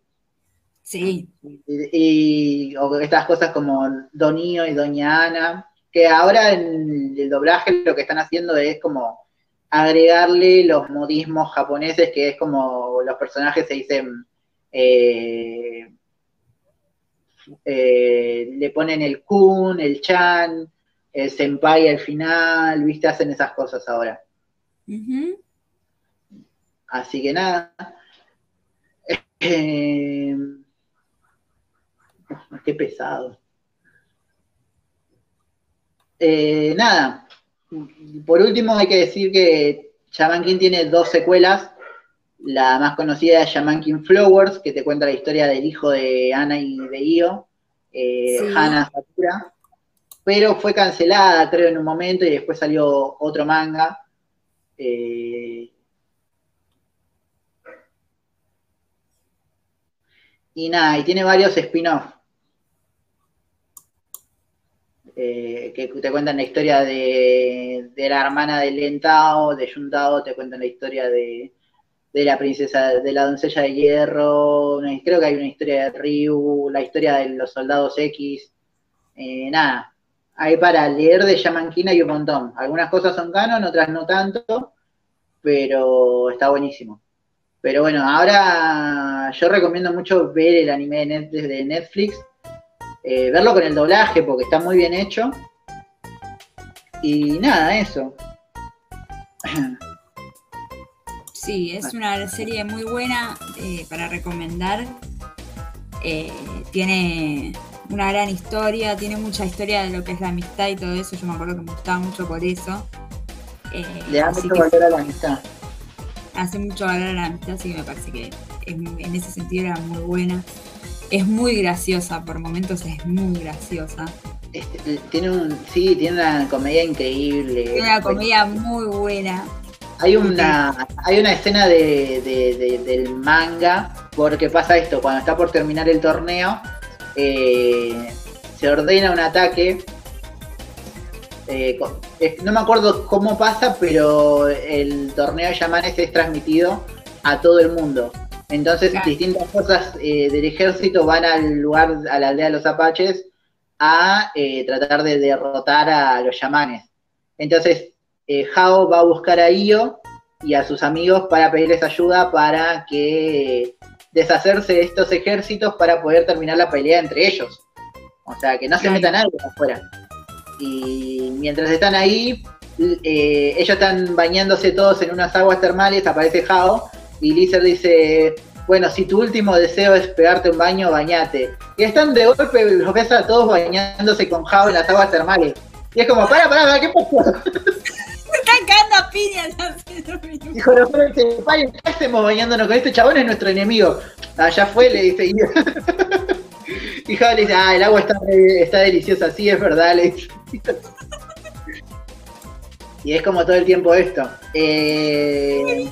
Sí. Y, o estas cosas como Donio y Doña Ana, que ahora en el doblaje lo que están haciendo es como agregarle los modismos japoneses, que es como los personajes se dicen, eh, eh, le ponen el kun, el chan, el senpai al final, viste, hacen esas cosas ahora. Así que nada. [laughs] Eh, qué pesado. Eh, nada, por último hay que decir que Shaman King tiene dos secuelas. La más conocida es Shaman King Flowers, que te cuenta la historia del hijo de Ana y de Io, eh, Sí. Hana Sakura. Pero fue cancelada, creo, en un momento y después salió otro manga. Eh, y nada, y tiene varios spin-off. Eh, que te cuentan la historia de, de la hermana de Lentao, de Yuntao, te cuentan la historia de, de la princesa, de la doncella de hierro, creo que hay una historia de Ryu, la historia de los soldados X, eh, nada, hay para leer de Shaman King hay un montón, algunas cosas son canon, otras no tanto, pero está buenísimo. Pero bueno, ahora yo recomiendo mucho ver el anime de Netflix, eh, verlo con el doblaje porque está muy bien hecho. Y nada, eso. [clears throat] Sí, es una serie muy buena eh, para recomendar. Eh, tiene una gran historia, tiene mucha historia de lo que es la amistad y todo eso. Yo me acuerdo que me gustaba mucho por eso. Eh, Le da mucho valor a la amistad. hace mucho valor a la amistad, así que me parece que en, en ese sentido era muy buena. Es muy graciosa, por momentos es muy graciosa. Este, tiene un, sí, tiene una comedia increíble. Tiene una comedia muy buena. Hay una, hay una escena de, de- de- del manga, porque pasa esto, cuando está por terminar el torneo, eh, se ordena un ataque. eh, no me acuerdo cómo pasa, pero el torneo de Yamanes es transmitido a todo el mundo. Entonces Claro. distintas fuerzas eh, del ejército van al lugar, a la aldea de los apaches, a eh, tratar de derrotar a los yamanes. Entonces, eh, Hao va a buscar a Io y a sus amigos para pedirles ayuda para que deshacerse de estos ejércitos para poder terminar la pelea entre ellos. O sea, que no se metan algo afuera. Y mientras están ahí, eh, ellos están bañándose todos en unas aguas termales, aparece Hao y Lizard dice, bueno, si tu último deseo es pegarte un baño, bañate. Y están de golpe, los ves a todos bañándose con Hao en las aguas termales. Y es como, para, para, para, ¿qué pasó? [laughs] Están cagando a piñas. Dijo, no, pero dice, ¿qué hacemos bañándonos con este chabón? Es nuestro enemigo. Allá fue, le dice. Y, [laughs] y le dice, ah, el agua está, está deliciosa, sí, es verdad, le dice. [laughs] Y es como todo el tiempo esto. Eh,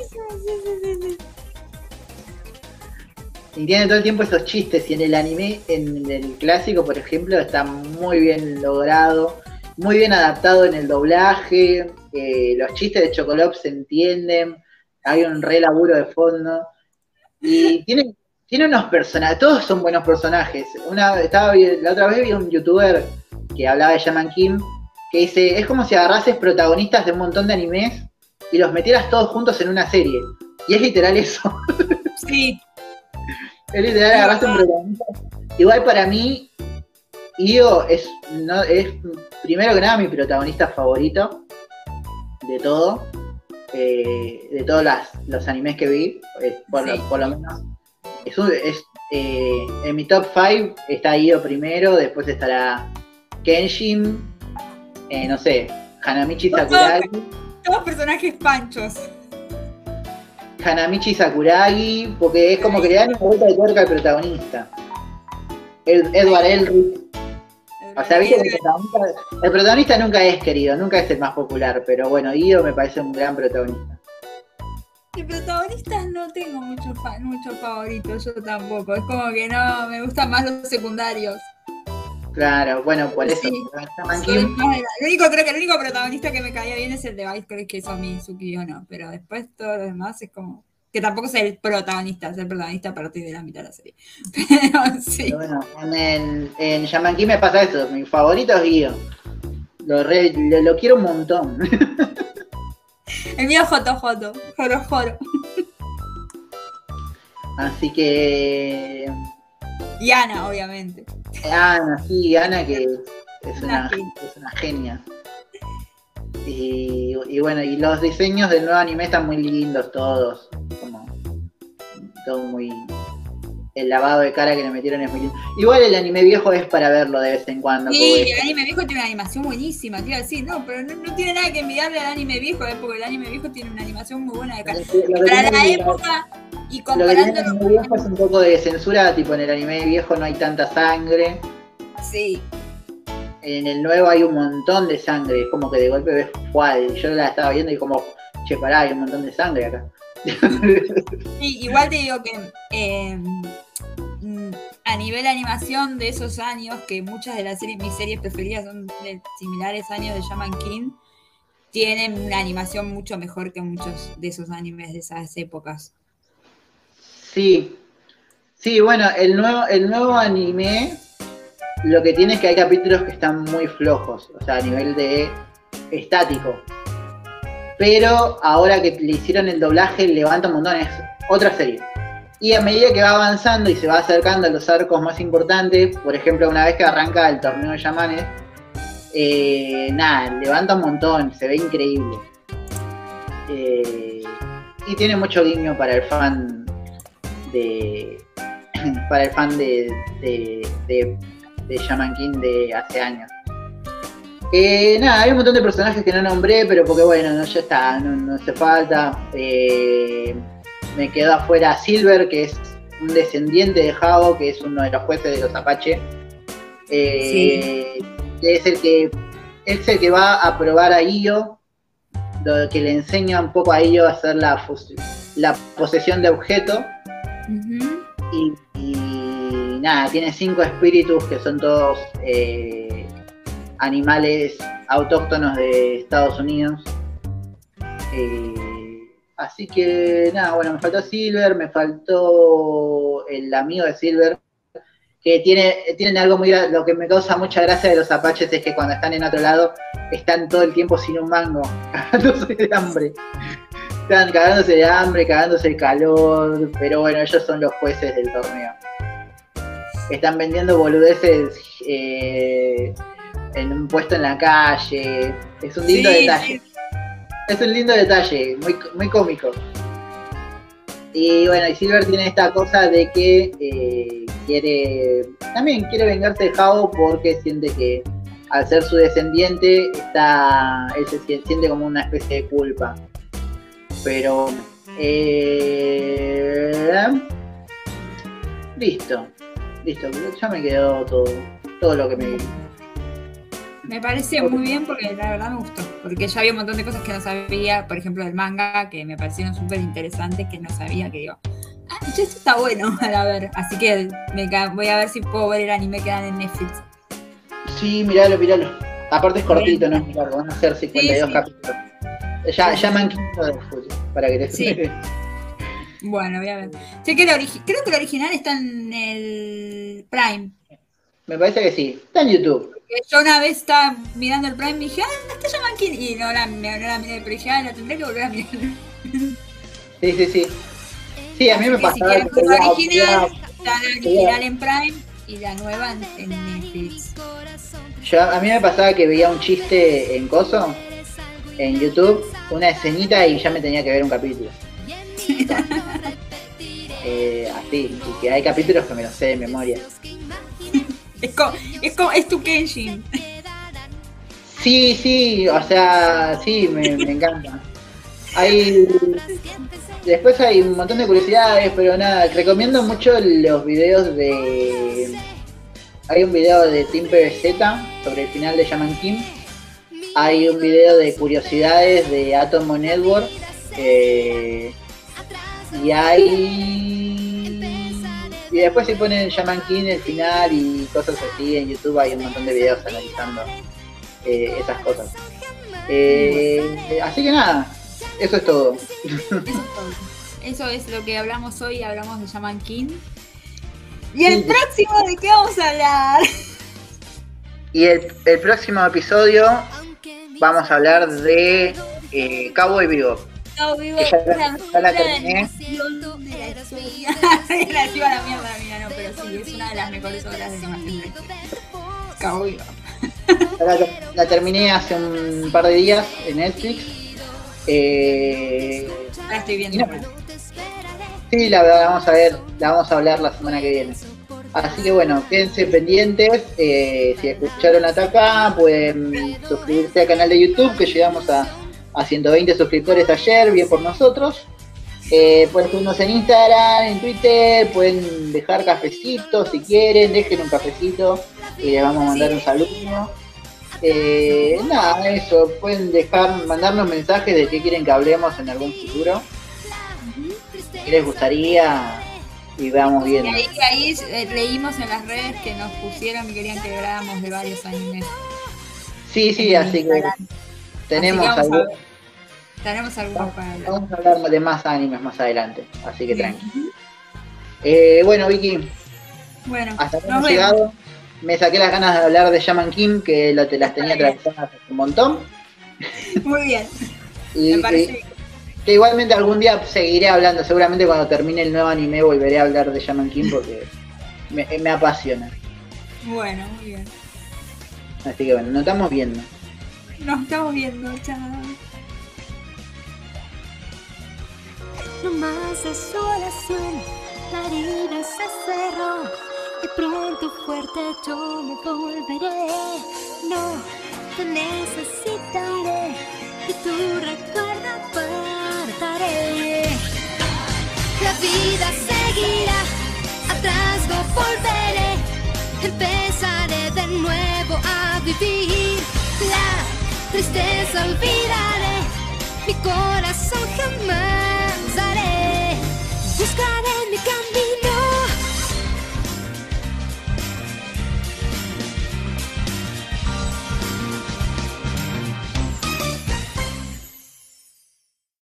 y tiene todo el tiempo esos chistes. Y en el anime, en el clásico, por ejemplo, está muy bien logrado, muy bien adaptado en el doblaje. eh, los chistes de Chocolop se entienden. Hay un re laburo de fondo. Y [laughs] tiene, tiene unos personajes, todos son buenos personajes. Una, estaba, la otra vez vi un youtuber que hablaba de Shaman Kim, que dice, es como si agarrases protagonistas de un montón de animes y los metieras todos juntos en una serie. Y es literal eso. [laughs] Sí, Es literal, agarraste un protagonista. Igual para mí, Io es, no, es primero que nada mi protagonista favorito de todo. eh, de todos las, los animes que vi, eh, por, Sí. lo, por lo menos. Es, un- es, eh, en mi top 5 está Io primero, después estará Kenshin, no sé, Hanamichi Sakuragi. todos personajes panchos. Hanamichi Sakuragi, porque es como que le dan una vuelta de tuerca al protagonista. Ed- Edward Elric. O sea, viste que el protagonista, el protagonista nunca es querido, nunca es el más popular, pero bueno, Io me parece un gran protagonista. De protagonistas no tengo muchos fa- muchos favoritos, yo tampoco. Es como que no, me gustan más los secundarios. Claro, bueno, por eso. Sí. De la- el único, creo que el único protagonista que me caía bien es el de Vice, creo que es Mizuki o no. Pero después todo lo demás es como. Que tampoco es el protagonista, es el protagonista a partir de la mitad de la serie. [laughs] Pero sí. pero bueno, en, el- en Shaman King me pasa eso, mi favorito es Io. Lo, re- lo, lo quiero un montón. [laughs] El mío es Joto Joto, Joro Joro. Así que. Y Ana, obviamente. Ana, sí, Ana que es Una es genia. Y, y bueno, y los diseños del nuevo anime están muy lindos todos. Como todo muy el lavado de cara que le metieron es muy lindo. Igual el anime viejo es para verlo de vez en cuando. Sí, el anime viejo tiene una animación buenísima, te iba a decir, no, pero no, no tiene nada que envidiarle al anime viejo, eh, porque el anime viejo tiene una animación muy buena de cara. Lo Para la época y Lo que tiene el comparándolo anime viejo es un poco de censura, tipo en el anime viejo no hay tanta sangre. Sí, En el nuevo hay un montón de sangre, es como que de golpe ves cuál. Yo la estaba viendo y como, che, pará, hay un montón de sangre acá. [laughs] Sí, igual te digo que eh, mm, a nivel de animación de esos años, que muchas de las series, mis series preferidas son de similares años de Shaman King, tienen una animación mucho mejor que muchos de esos animes de esas épocas. Sí, sí, bueno, el nuevo, el nuevo anime lo que tiene es que hay capítulos que están muy flojos, o sea, a nivel de estático. Pero ahora que le hicieron el doblaje, levanta un montón, es otra serie. Y a medida que va avanzando y se va acercando a los arcos más importantes, por ejemplo, una vez que arranca el torneo de Yamanes, eh, nada, levanta un montón, se ve increíble. Eh, y tiene mucho guiño para el fan de. [clears throat] para el fan de. de, de, de Shaman King de hace años. Eh, nada, hay un montón de personajes que no nombré, pero porque bueno, no, ya está, no, no hace falta. Eh, me quedó afuera Silver, que es un descendiente de Jao, que es uno de los jueces de los Apache. Eh, que es el que es el que va a probar a Io, lo que le enseña un poco a Io a hacer la, la posesión de objeto. Y, y nada, tiene cinco espíritus que son todos eh, animales autóctonos de Estados Unidos. Eh, así que nada, bueno, me faltó Silver, me faltó el amigo de Silver, que tiene, tienen algo muy lo que me causa mucha gracia de los apaches es que cuando están en otro lado están todo el tiempo sin un mango, [laughs] cagándose de hambre. Están cagándose de hambre, cagándose de calor, pero bueno, ellos son los jueces del torneo. Están vendiendo boludeces eh, en un puesto en la calle. Es un lindo Sí, detalle. Es un lindo detalle, muy, muy cómico. Y bueno, y Silver tiene esta cosa de que eh, quiere. También quiere vengarse de Jao porque siente que al ser su descendiente, está. él se sien- siente como una especie de culpa. Pero. Eh, listo. Listo, ya me quedó todo. Todo lo que me. Me parece muy bien porque la verdad me gustó. Porque ya había un montón de cosas que no sabía, por ejemplo, del manga, que me parecieron súper interesantes, que no sabía, que digo, ah, esto está bueno [laughs] a ver. Así que me voy a ver si puedo ver el anime que dan en Netflix. Sí, miralo, miralo. Aparte es cortito, no es muy largo, van a ser 52 sí. capítulos. Ya, Sí, sí, llaman sí. 15 de julio, para que te Sí. Bueno, voy a ver. Che, que creo que el original está en el Prime. Me parece que sí. Está en YouTube. Yo una vez estaba mirando el Prime y dije, ah, está Shaman King. Y no la, no la miré, pero dije, ah, la tendré que volver a mirar. Sí, sí, sí. Sí, a mí me Así si pasaba ver la original, veía- está la original en Prime y la nueva en, en Netflix. yo- a mí me pasaba que veía un chiste en Coso, en YouTube, una escenita y ya me tenía que ver un capítulo. [laughs] Eh, así, y que hay capítulos que me los sé de memoria. [laughs] Es como, es como, es tu Kenshin. Sí, sí, o sea, sí, me, me encanta. Hay, después hay un montón de curiosidades, pero nada, recomiendo mucho los videos de... Hay un video de Team PBZ sobre el final de Shaman King. Hay un video de curiosidades de Atomo Network. eh, y hay... Y después se ponen Shaman King el final y cosas así. En YouTube hay un montón de videos analizando eh, esas cosas. Eh, así que nada, eso es todo. Eso es todo. Eso es lo que hablamos hoy, hablamos de Shaman King. Y el Sí. próximo de qué vamos a hablar. Y el, el próximo episodio vamos a hablar de eh, Cowboy Vivo. No, vivo, Que ya la- una- ya la una terminé. La historia. la lleva a la mierda la mía, [laughs] no, pero sí, es una de las mejores obras de animación de la historia. Cowboy Vivo. La, la terminé hace un par de días en Netflix. Eh, La estoy viendo. no, Sí, la, la vamos a ver, la vamos a hablar la semana que viene. Así que bueno, quédense pendientes. eh, si escucharon hasta acá, pueden suscribirse al canal de YouTube, que llegamos a, a 120 suscriptores ayer, bien por nosotros. Eh, pueden seguirnos en Instagram, en Twitter, pueden dejar cafecitos si quieren, dejen un cafecito y les vamos a mandar un saludo. Eh, nada, eso, pueden dejar, mandarnos mensajes de qué quieren que hablemos en algún futuro. ¿Qué les gustaría? Y vamos Y viendo. ahí, ahí, eh, leímos en las redes que nos pusieron y querían que habláramos de varios animes. Sí, sí, así que tenemos Así que vamos, algo- tenemos algunos para hablar. Vamos a hablar de más animes más adelante, así que tranqui. Eh, bueno, Vicky, Bueno, hasta acá nos hemos llegado. Me saqué las ganas de hablar de Shaman Kim, que lo- te las tenía atravesadas un montón. Muy bien, [laughs] Y, me parece bien. que igualmente algún día seguiré hablando, seguramente cuando termine el nuevo anime volveré a hablar de Shaman Kim porque me, me apasiona. Bueno, muy bien. Así que bueno, nos estamos viendo. Nos estamos viendo, chao. nomás su oración, la herida se cerró y pronto fuerte yo me volveré. No te necesitaré y tu recuerdo apartaré. La vida seguirá, atrás no volveré, empezaré de nuevo a vivir. La tristeza olvidaré, mi corazón jamás.